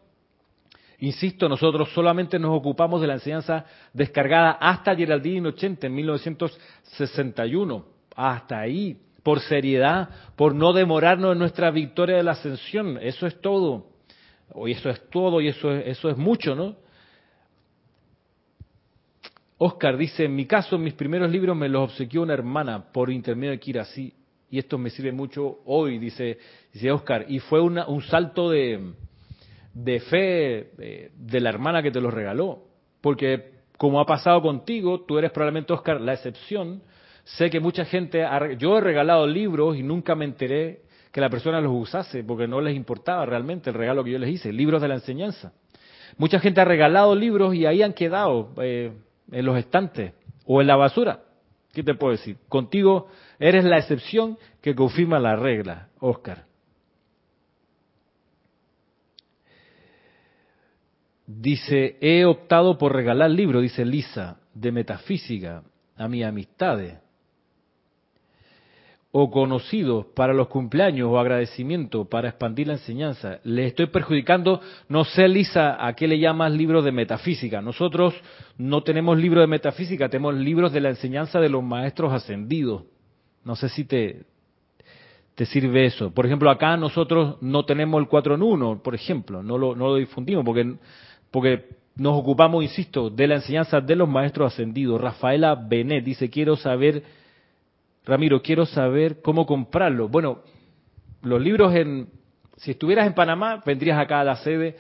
Speaker 1: Insisto, nosotros solamente nos ocupamos de la enseñanza descargada hasta Geraldine 80 en 1961 hasta ahí, por seriedad, por no demorarnos en nuestra victoria de la ascensión. Eso es todo. Y eso es todo y eso es, eso es mucho, ¿no? Oscar dice, en mi caso, mis primeros libros me los obsequió una hermana por intermedio de Kira, sí, y esto me sirve mucho hoy, dice, dice Oscar, y fue un salto de, de fe eh, de la hermana que te los regaló, porque como ha pasado contigo, tú eres probablemente, Oscar, la excepción. Sé que mucha gente, yo he regalado libros y nunca me enteré que la persona los usase, porque no les importaba realmente el regalo que yo les hice, libros de la enseñanza. Mucha gente ha regalado libros y ahí han quedado eh, en los estantes o en la basura. ¿Qué te puedo decir? Contigo eres la excepción que confirma la regla, Oscar. Dice, he optado por regalar libros, dice Lisa, de metafísica a mis amistades o conocidos para los cumpleaños o agradecimiento para expandir la enseñanza. Le estoy perjudicando, no sé Lisa, a qué le llamas libros de metafísica. Nosotros no tenemos libros de metafísica, tenemos libros de la enseñanza de los maestros ascendidos. No sé si te, sirve eso. Por ejemplo, acá nosotros no tenemos el 4 en 1, por ejemplo, no lo, no lo difundimos porque porque nos ocupamos, insisto, de la enseñanza de los maestros ascendidos. Rafaela Benet dice, quiero saber, Ramiro, quiero saber cómo comprarlo. Bueno, los libros en, si estuvieras en Panamá, vendrías acá a la sede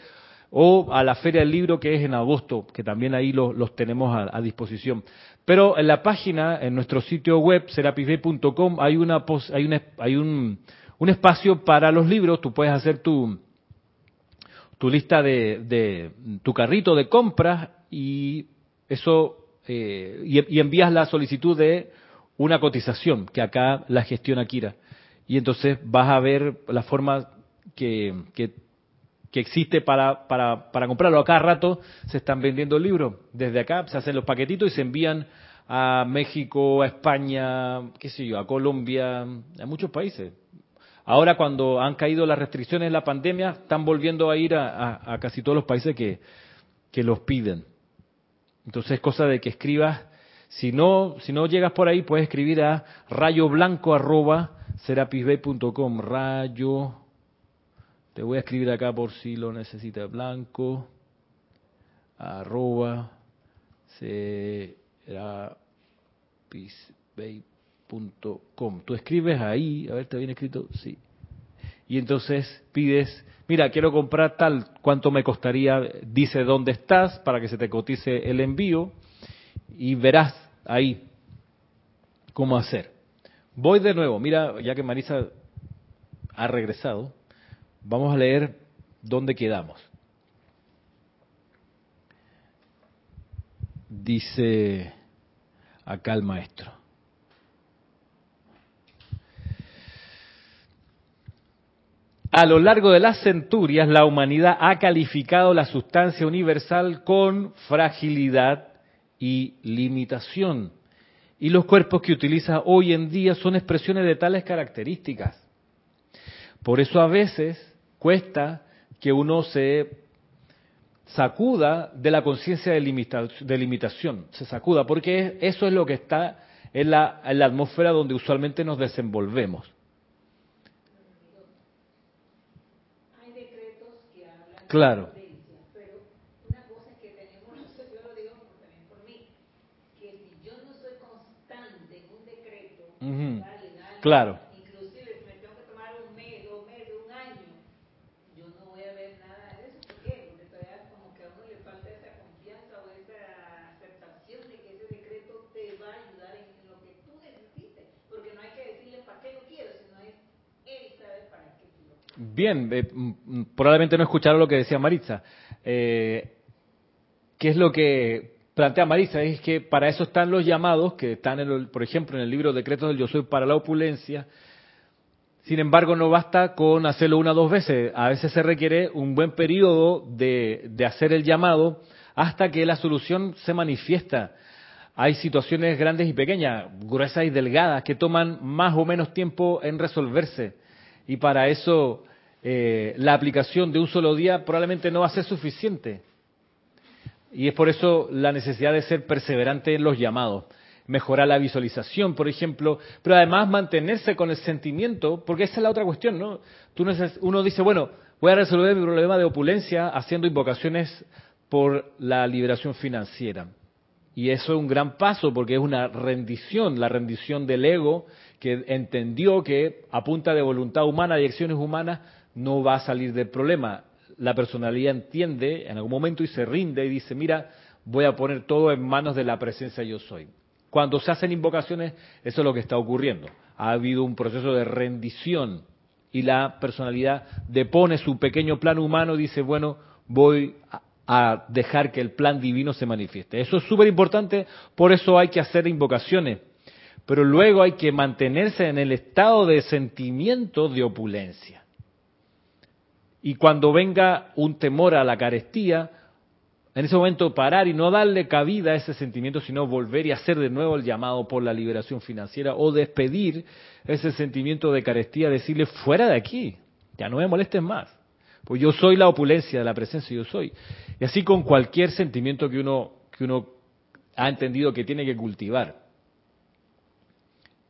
Speaker 1: o a la Feria del Libro que es en agosto, que también ahí los, tenemos a, disposición. Pero en la página, en nuestro sitio web, serapisbay.com, hay, una, hay, hay un, un espacio para los libros, tú puedes hacer tu, tu lista de, tu carrito de compras y eso eh, y, envías la solicitud de una cotización que acá la gestiona Kira y entonces vas a ver la forma que, que, existe para, para, para comprarlo. A cada rato se están vendiendo libros. Desde acá se hacen los paquetitos y se envían a México, a España, qué sé yo, a Colombia, a muchos países. Ahora cuando han caído las restricciones de la pandemia, están volviendo a ir a, casi todos los países que, los piden. Entonces es cosa de que escribas, si no, si no llegas por ahí, puedes escribir a rayoblanco arroba serapisbay.com, rayo, te voy a escribir acá por si lo necesitas, blanco, arroba. Tú escribes ahí, a ver, ¿te viene escrito? Sí. Y entonces pides, mira, quiero comprar tal, ¿cuánto me costaría? Dice dónde estás para que se te cotice el envío y verás ahí cómo hacer. Voy de nuevo, mira, ya que Marisa ha regresado, vamos a leer dónde quedamos. Dice acá el maestro. A lo largo de las centurias, la humanidad ha calificado la sustancia universal con fragilidad y limitación. Y los cuerpos que utiliza hoy en día son expresiones de tales características. Por eso a veces cuesta que uno se sacuda de la conciencia de, limitación, se sacuda, porque eso es lo que está en la atmósfera donde usualmente nos desenvolvemos. Claro.
Speaker 2: Pero una cosa es que tenemos, yo lo digo también por mí, que si yo no soy constante en un dale, dale,
Speaker 1: claro.
Speaker 2: inclusive si me tengo que tomar un mes, dos meses, un año, yo no voy a ver nada de eso. ¿Por qué? Porque todavía como que a uno le falta esa confianza o esa aceptación de que ese decreto te va a ayudar en lo que tú necesites. Porque no hay que decirle para qué lo quiero, sino es él sabe para qué tú lo quieres.
Speaker 1: Bien, eh, probablemente no escucharon lo que decía Maritza. Eh, ¿Qué es lo que plantea Maritza? Es que para eso están los llamados, que están, en por ejemplo, en el libro Decretos del Yo Soy para la Opulencia. Sin embargo, no basta con hacerlo una o dos veces. A veces se requiere un buen periodo de, de hacer el llamado hasta que la solución se manifiesta. Hay situaciones grandes y pequeñas, gruesas y delgadas, que toman más o menos tiempo en resolverse. Y para eso eh, la aplicación de un solo día probablemente no va a ser suficiente. Y es por eso la necesidad de ser perseverante en los llamados. Mejorar la visualización, por ejemplo, pero además mantenerse con el sentimiento, porque esa es la otra cuestión, ¿no? Tú uno dice, bueno, voy a resolver mi problema de opulencia haciendo invocaciones por la liberación financiera. Y eso es un gran paso porque es una rendición, la rendición del ego que entendió que a punta de voluntad humana y acciones humanas no va a salir del problema. La personalidad entiende en algún momento y se rinde y dice, mira, voy a poner todo en manos de la presencia yo soy. Cuando se hacen invocaciones, eso es lo que está ocurriendo. Ha habido un proceso de rendición y la personalidad depone su pequeño plan humano y dice, bueno, voy a dejar que el plan divino se manifieste. Eso es súper importante, por eso hay que hacer invocaciones. Pero luego hay que mantenerse en el estado de sentimiento de opulencia. Y cuando venga un temor a la carestía, en ese momento parar y no darle cabida a ese sentimiento, sino volver y hacer de nuevo el llamado por la liberación financiera o despedir ese sentimiento de carestía, decirle fuera de aquí, ya no me molestes más. Pues yo soy la opulencia de la presencia, yo soy. Y así con cualquier sentimiento que uno, que uno ha entendido que tiene que cultivar.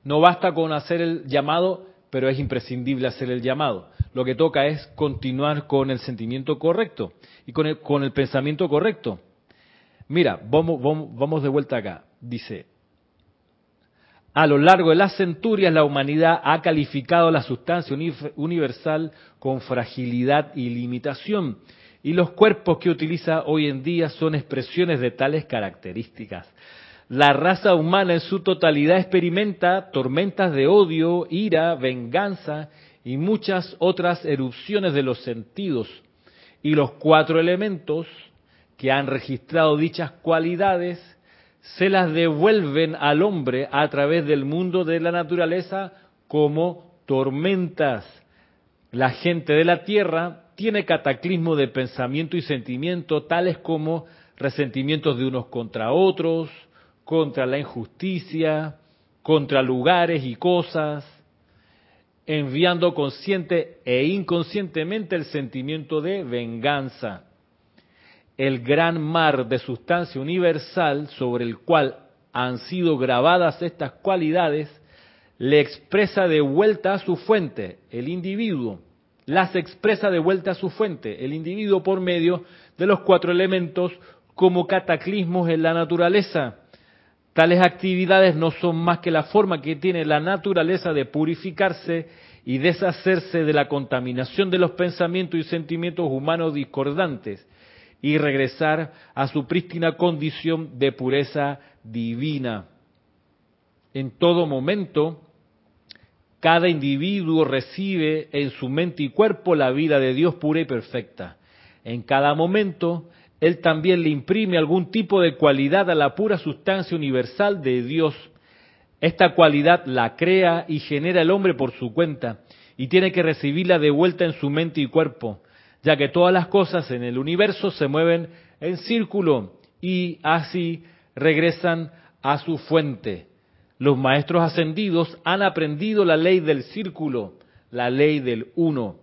Speaker 1: No basta con hacer el llamado, pero es imprescindible hacer el llamado. Lo que toca es continuar con el sentimiento correcto y con el, pensamiento correcto. Mira, vamos, vamos, vamos de vuelta acá. Dice, a lo largo de las centurias la humanidad ha calificado la sustancia universal con fragilidad y limitación, y los cuerpos que utiliza hoy en día son expresiones de tales características. La raza humana en su totalidad experimenta tormentas de odio, ira, venganza y muchas otras erupciones de los sentidos, y los cuatro elementos que han registrado dichas cualidades se las devuelven al hombre a través del mundo de la naturaleza como tormentas. La gente de la tierra tiene cataclismo de pensamiento y sentimiento tales como resentimientos de unos contra otros, contra la injusticia, contra lugares y cosas, enviando consciente e inconscientemente el sentimiento de venganza el gran mar de sustancia universal sobre el cual han sido grabadas estas cualidades, le expresa de vuelta a su fuente, el individuo, las expresa de vuelta a su fuente, el individuo por medio de los cuatro elementos como cataclismos en la naturaleza. Tales actividades no son más que la forma que tiene la naturaleza de purificarse y deshacerse de la contaminación de los pensamientos y sentimientos humanos discordantes y regresar a su prístina condición de pureza divina. En todo momento, cada individuo recibe en su mente y cuerpo la vida de Dios pura y perfecta. En cada momento, Él también le imprime algún tipo de cualidad a la pura sustancia universal de Dios. Esta cualidad la crea y genera el hombre por su cuenta y tiene que recibirla de vuelta en su mente y cuerpo ya que todas las cosas en el universo se mueven en círculo y así regresan a su fuente. Los maestros ascendidos han aprendido la ley del círculo, la ley del uno.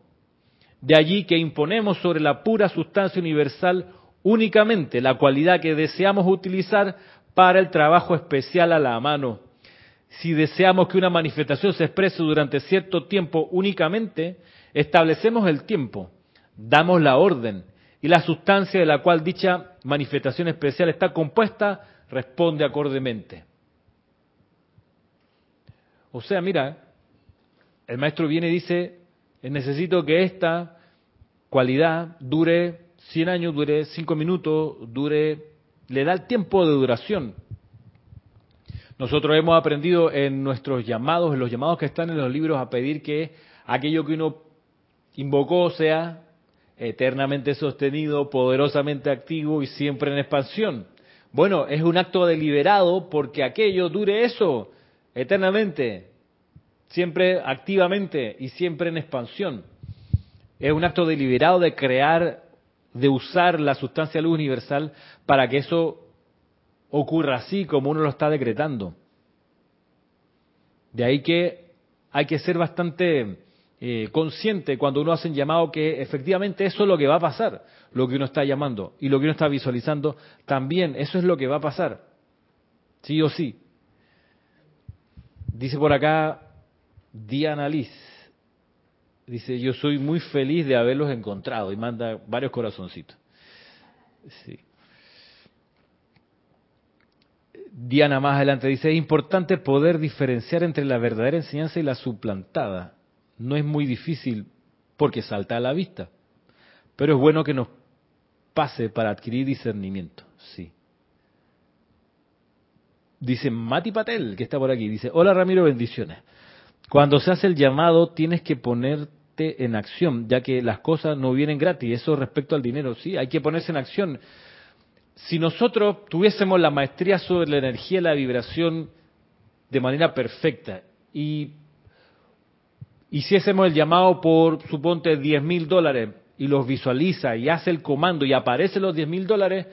Speaker 1: De allí que imponemos sobre la pura sustancia universal únicamente la cualidad que deseamos utilizar para el trabajo especial a la mano. Si deseamos que una manifestación se exprese durante cierto tiempo únicamente, establecemos el tiempo damos la orden y la sustancia de la cual dicha manifestación especial está compuesta responde acordemente. O sea, mira, el maestro viene y dice, necesito que esta cualidad dure 100 años, dure 5 minutos, dure, le da el tiempo de duración. Nosotros hemos aprendido en nuestros llamados, en los llamados que están en los libros, a pedir que aquello que uno invocó sea eternamente sostenido, poderosamente activo y siempre en expansión. Bueno, es un acto deliberado porque aquello dure eso eternamente, siempre activamente y siempre en expansión. Es un acto deliberado de crear, de usar la sustancia luz universal para que eso ocurra así como uno lo está decretando. De ahí que hay que ser bastante eh, consciente cuando uno hace un llamado que efectivamente eso es lo que va a pasar, lo que uno está llamando y lo que uno está visualizando también, eso es lo que va a pasar, sí o sí. Dice por acá Diana Liz, dice yo soy muy feliz de haberlos encontrado y manda varios corazoncitos. Sí. Diana más adelante dice, es importante poder diferenciar entre la verdadera enseñanza y la suplantada. No es muy difícil porque salta a la vista, pero es bueno que nos pase para adquirir discernimiento, sí. Dice Mati Patel, que está por aquí, dice, hola Ramiro, bendiciones. Cuando se hace el llamado tienes que ponerte en acción, ya que las cosas no vienen gratis, eso respecto al dinero, sí, hay que ponerse en acción. Si nosotros tuviésemos la maestría sobre la energía y la vibración de manera perfecta y hiciésemos el llamado por, suponte, 10 mil dólares y los visualiza y hace el comando y aparecen los 10 mil dólares,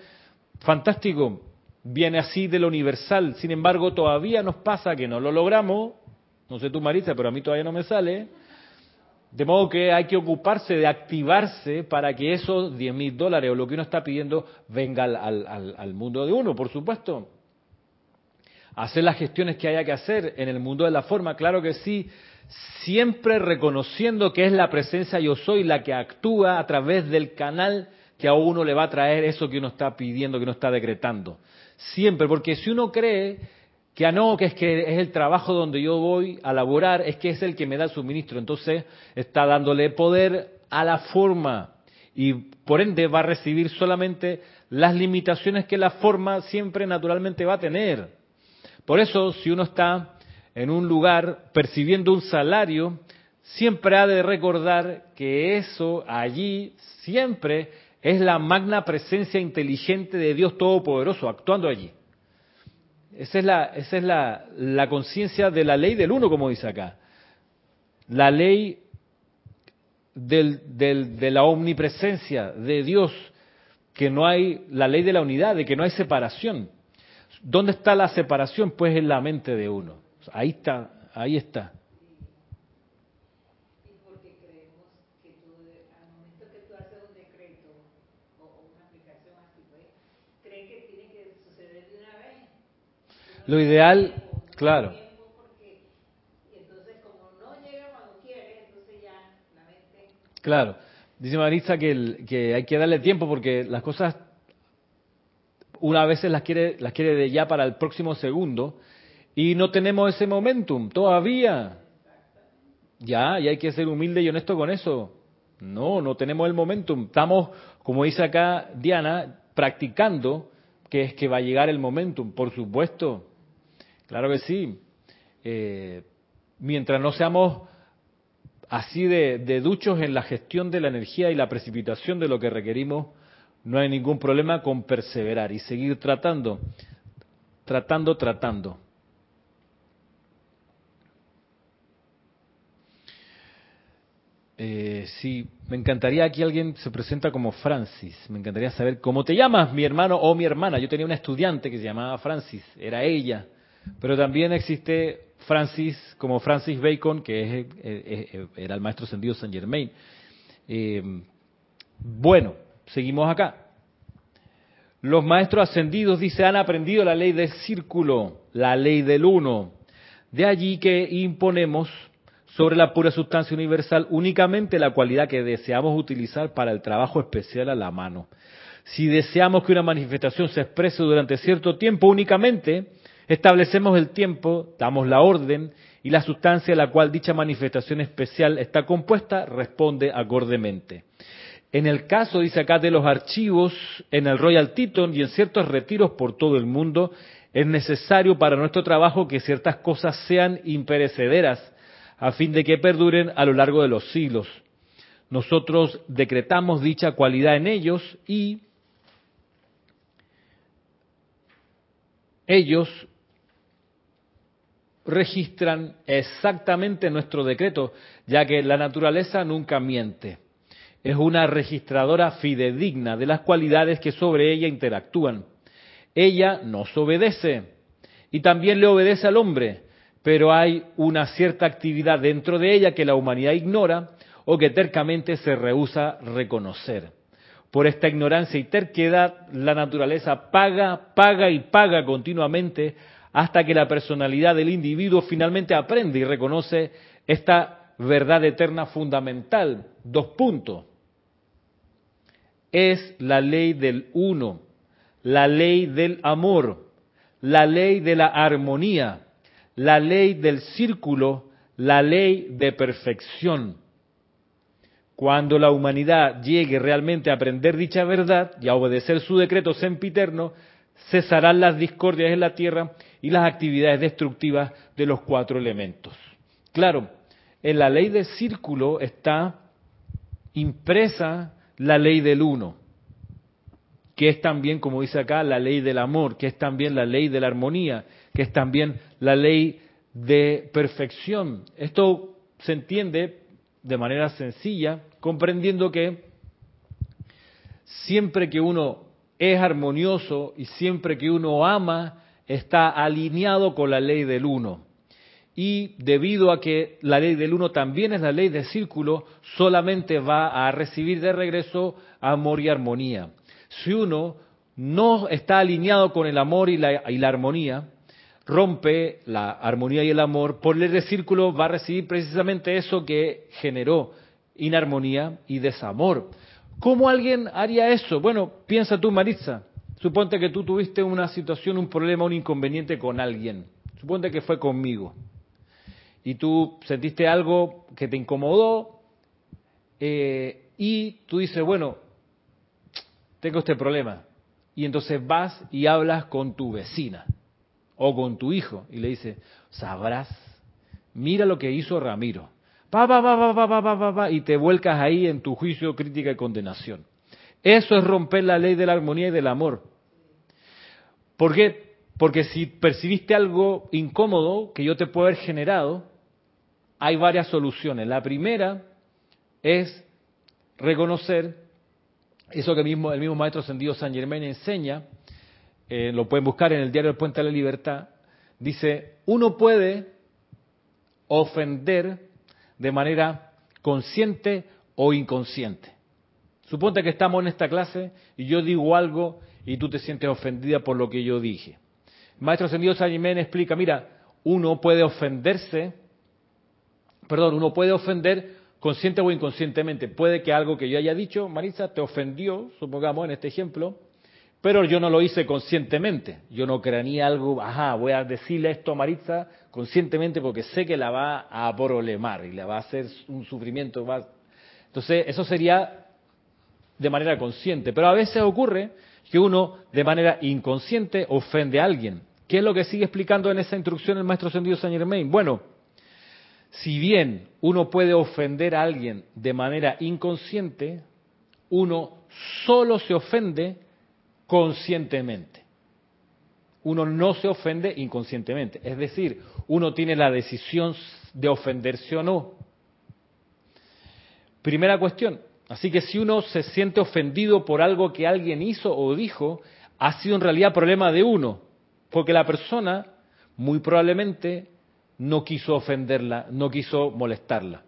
Speaker 1: fantástico, viene así de lo universal. Sin embargo, todavía nos pasa que no lo logramos, no sé tú Marisa, pero a mí todavía no me sale. De modo que hay que ocuparse de activarse para que esos 10 mil dólares o lo que uno está pidiendo venga al, al, al, mundo de uno, por supuesto. Hacer las gestiones que haya que hacer en el mundo de la forma, claro que sí, siempre reconociendo que es la presencia yo soy la que actúa a través del canal que a uno le va a traer eso que uno está pidiendo, que uno está decretando. Siempre, porque si uno cree que ah, no, que es que es el trabajo donde yo voy a laborar, es que es el que me da el suministro, entonces está dándole poder a la forma y por ende va a recibir solamente las limitaciones que la forma siempre naturalmente va a tener. Por eso, si uno está en un lugar percibiendo un salario, siempre ha de recordar que eso allí siempre es la magna presencia inteligente de Dios Todopoderoso actuando allí. Esa es la, esa es la, la conciencia de la ley del uno, como dice acá. La ley del, del, de la omnipresencia de Dios, que no hay, la ley de la unidad, de que no hay separación. ¿Dónde está la separación? Pues en la mente de uno. Ahí está, ahí está. Lo ideal, claro. Claro. Dice Marisa que, que hay que darle tiempo porque las cosas una vez las quiere, las quiere de ya para el próximo segundo y no tenemos ese momentum todavía. Ya, y hay que ser humilde y honesto con eso. No, no tenemos el momentum. Estamos, como dice acá Diana, practicando que es que va a llegar el momentum, por supuesto. Claro que sí. Eh, mientras no seamos así de, de, duchos en la gestión de la energía y la precipitación de lo que requerimos, no hay ningún problema con perseverar y seguir tratando, tratando, tratando. Eh, sí, me encantaría que alguien se presenta como Francis. Me encantaría saber cómo te llamas, mi hermano o mi hermana. Yo tenía una estudiante que se llamaba Francis, era ella. Pero también existe Francis, como Francis Bacon, que es, era el maestro ascendido Saint Germain. Eh, bueno, seguimos acá. Los maestros ascendidos, dice, han aprendido la ley del círculo, la ley del uno. De allí que imponemos sobre la pura sustancia universal únicamente la cualidad que deseamos utilizar para el trabajo especial a la mano. Si deseamos que una manifestación se exprese durante cierto tiempo únicamente, Establecemos el tiempo, damos la orden y la sustancia de la cual dicha manifestación especial está compuesta responde acordemente. En el caso, dice acá, de los archivos en el Royal Teton y en ciertos retiros por todo el mundo, es necesario para nuestro trabajo que ciertas cosas sean imperecederas a fin de que perduren a lo largo de los siglos. Nosotros decretamos dicha cualidad en ellos y ellos registran exactamente nuestro decreto, ya que la naturaleza nunca miente. Es una registradora fidedigna de las cualidades que sobre ella interactúan. Ella nos obedece y también le obedece al hombre, pero hay una cierta actividad dentro de ella que la humanidad ignora o que tercamente se rehúsa reconocer. Por esta ignorancia y terquedad, la naturaleza paga, paga y paga continuamente hasta que la personalidad del individuo finalmente aprende y reconoce esta verdad eterna fundamental. Dos puntos. Es la ley del uno, la ley del amor, la ley de la armonía, la ley del círculo, la ley de perfección. Cuando la humanidad llegue realmente a aprender dicha verdad y a obedecer su decreto sempiterno, cesarán las discordias en la tierra y las actividades destructivas de los cuatro elementos. Claro, en la ley del círculo está impresa la ley del uno, que es también, como dice acá, la ley del amor, que es también la ley de la armonía, que es también la ley de perfección. Esto se entiende de manera sencilla, comprendiendo que siempre que uno es armonioso y siempre que uno ama, está alineado con la ley del uno. Y debido a que la ley del uno también es la ley del círculo, solamente va a recibir de regreso amor y armonía. Si uno no está alineado con el amor y la, armonía, rompe la armonía y el amor, por ley del círculo va a recibir precisamente eso que generó inarmonía y desamor. ¿Cómo alguien haría eso? Bueno, piensa tú, Maritza. Suponte que tú tuviste una situación, un problema, un inconveniente con alguien. Suponte que fue conmigo. Y tú sentiste algo que te incomodó eh, y tú dices, bueno, tengo este problema. Y entonces vas y hablas con tu vecina o con tu hijo y le dices, sabrás, mira lo que hizo Ramiro. Pa, pa, pa, pa, pa, pa, pa, y te vuelcas ahí en tu juicio, crítica y condenación. Eso es romper la ley de la armonía y del amor. ¿Por qué? Porque si percibiste algo incómodo que yo te puedo haber generado, hay varias soluciones. La primera es reconocer eso que mismo, el mismo maestro ascendido San Germain enseña, eh, lo pueden buscar en el diario El Puente de la Libertad, dice, uno puede ofender de manera consciente o inconsciente. Suponte que estamos en esta clase y yo digo algo y tú te sientes ofendida por lo que yo dije. maestro ascendido San explica, mira, uno puede ofenderse, perdón, uno puede ofender consciente o inconscientemente. Puede que algo que yo haya dicho, Marisa, te ofendió, supongamos en este ejemplo, pero yo no lo hice conscientemente. Yo no craneé algo, ajá, voy a decirle esto a Maritza conscientemente porque sé que la va a problemar y le va a hacer un sufrimiento. más. Entonces, eso sería de manera consciente. Pero a veces ocurre que uno de manera inconsciente ofende a alguien. ¿Qué es lo que sigue explicando en esa instrucción el maestro Sendido Saint Germain? Bueno, si bien uno puede ofender a alguien de manera inconsciente, uno solo se ofende conscientemente. Uno no se ofende inconscientemente. Es decir, uno tiene la decisión de ofenderse o no. Primera cuestión, Así que si uno se siente ofendido por algo que alguien hizo o dijo, ha sido en realidad problema de uno, porque la persona muy probablemente no quiso ofenderla, no quiso molestarla.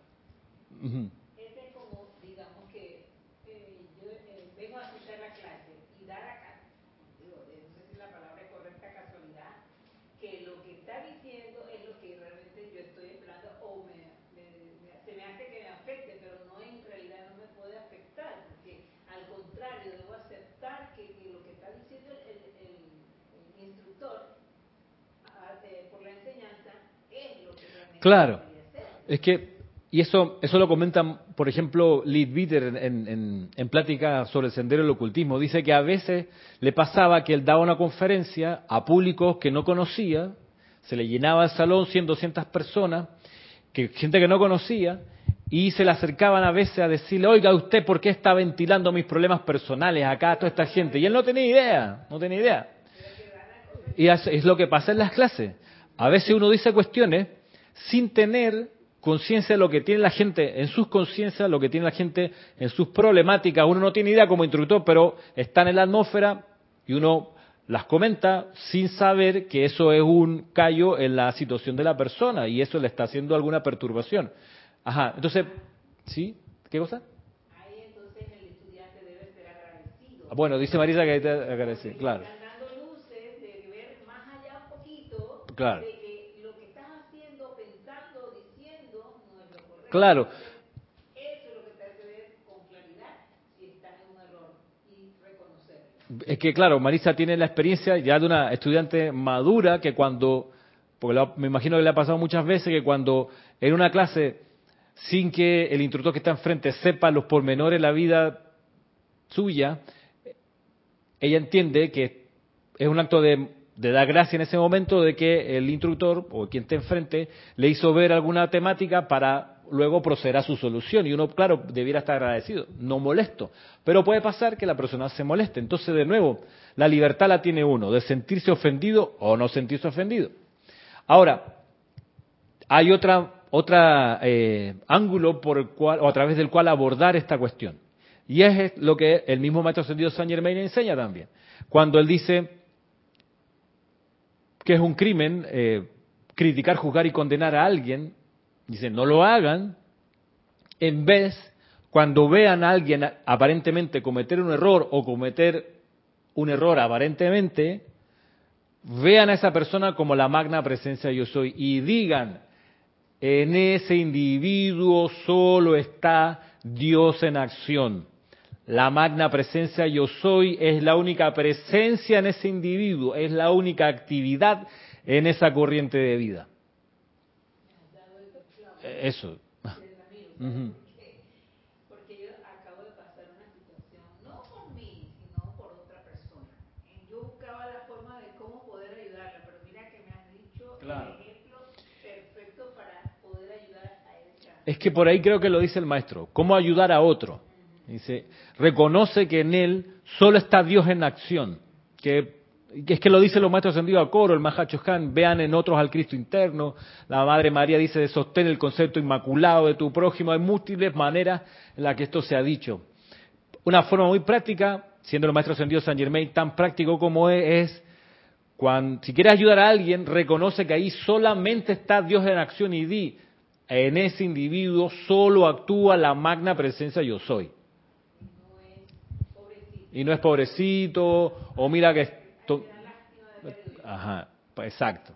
Speaker 1: Claro, es que, y eso, eso lo comentan, por ejemplo, Leadbeater en, en, en plática sobre el sendero del ocultismo. Dice que a veces le pasaba que él daba una conferencia a públicos que no conocía, se le llenaba el salón 100, 200 personas, que, gente que no conocía, y se le acercaban a veces a decirle, oiga, ¿usted por qué está ventilando mis problemas personales acá a toda esta gente? Y él no tenía idea, no tenía idea. Y es lo que pasa en las clases. A veces uno dice cuestiones sin tener conciencia de lo que tiene la gente en sus conciencias, lo que tiene la gente en sus problemáticas. Uno no tiene idea como instructor, pero están en la atmósfera y uno las comenta sin saber que eso es un callo en la situación de la persona y eso le está haciendo alguna perturbación. Ajá, entonces, ¿sí? ¿Qué cosa?
Speaker 2: Ahí entonces el estudiante debe ser agradecido.
Speaker 1: Bueno, dice Marisa que hay que agradecer, claro.
Speaker 2: Luces de ver más allá un poquito
Speaker 1: claro.
Speaker 2: de
Speaker 1: Claro.
Speaker 2: Eso es lo que te hace ver con claridad si estás en un error y reconocerlo.
Speaker 1: es que claro, Marisa tiene la experiencia ya de una estudiante madura que cuando, porque me imagino que le ha pasado muchas veces, que cuando en una clase, sin que el instructor que está enfrente sepa los pormenores de la vida suya, ella entiende que es un acto de, de dar gracia en ese momento de que el instructor o quien esté enfrente le hizo ver alguna temática para luego proceder a su solución. Y uno, claro, debiera estar agradecido, no molesto. Pero puede pasar que la persona se moleste. Entonces, de nuevo, la libertad la tiene uno, de sentirse ofendido o no sentirse ofendido. Ahora, hay otra otra eh, ángulo por el cual o a través del cual abordar esta cuestión y es lo que el mismo maestro ascendido Saint Germain enseña también cuando él dice que es un crimen eh, criticar juzgar y condenar a alguien dice no lo hagan en vez cuando vean a alguien aparentemente cometer un error o cometer un error aparentemente vean a esa persona como la magna presencia yo soy y digan en ese individuo solo está Dios en acción. La magna presencia yo soy es la única presencia en ese individuo, es la única actividad en esa corriente de vida. Eso. Ujú.
Speaker 2: Porque yo acabo de pasar una situación, no por mí, sino por otra persona. Eh, Yo buscaba la forma de cómo poder ayudarla, pero mira que me has dicho
Speaker 1: Claro.
Speaker 2: el ejemplo perfecto para poder ayudar a.
Speaker 1: Es que por ahí creo que lo dice el maestro. ¿Cómo ayudar a otro? Dice, reconoce que en él solo está Dios en acción. Que, que es que lo dice los maestros ascendidos a coro, el Mahacho Han, vean en otros al Cristo interno. La Madre María dice de sostén el concepto inmaculado de tu prójimo. Hay múltiples maneras en las que esto se ha dicho. Una forma muy práctica, siendo el maestro ascendido San Germain tan práctico como es, es cuando, si quieres ayudar a alguien, reconoce que ahí solamente está Dios en acción y di, en ese individuo solo actúa la magna presencia yo soy. Y no es pobrecito, o mira que... Ajá, exacto.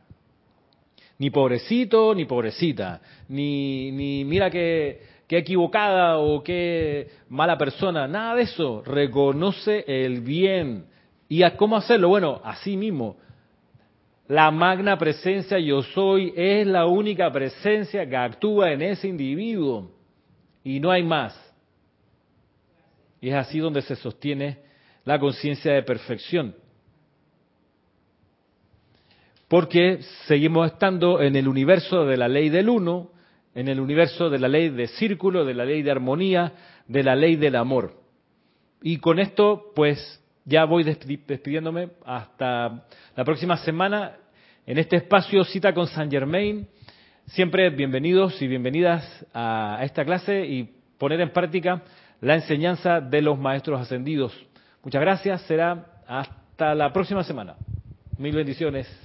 Speaker 1: Ni pobrecito, ni pobrecita, ni, ni mira que, que equivocada o qué mala persona, nada de eso. Reconoce el bien. ¿Y a cómo hacerlo? Bueno, así mismo. La magna presencia yo soy es la única presencia que actúa en ese individuo y no hay más. Y es así donde se sostiene la conciencia de perfección. Porque seguimos estando en el universo de la ley del uno, en el universo de la ley de círculo, de la ley de armonía, de la ley del amor. Y con esto, pues, ya voy despidiéndome hasta la próxima semana en este espacio Cita con San Germain. Siempre bienvenidos y bienvenidas a esta clase y poner en práctica la enseñanza de los maestros ascendidos. Muchas gracias, será hasta la próxima semana. Mil bendiciones.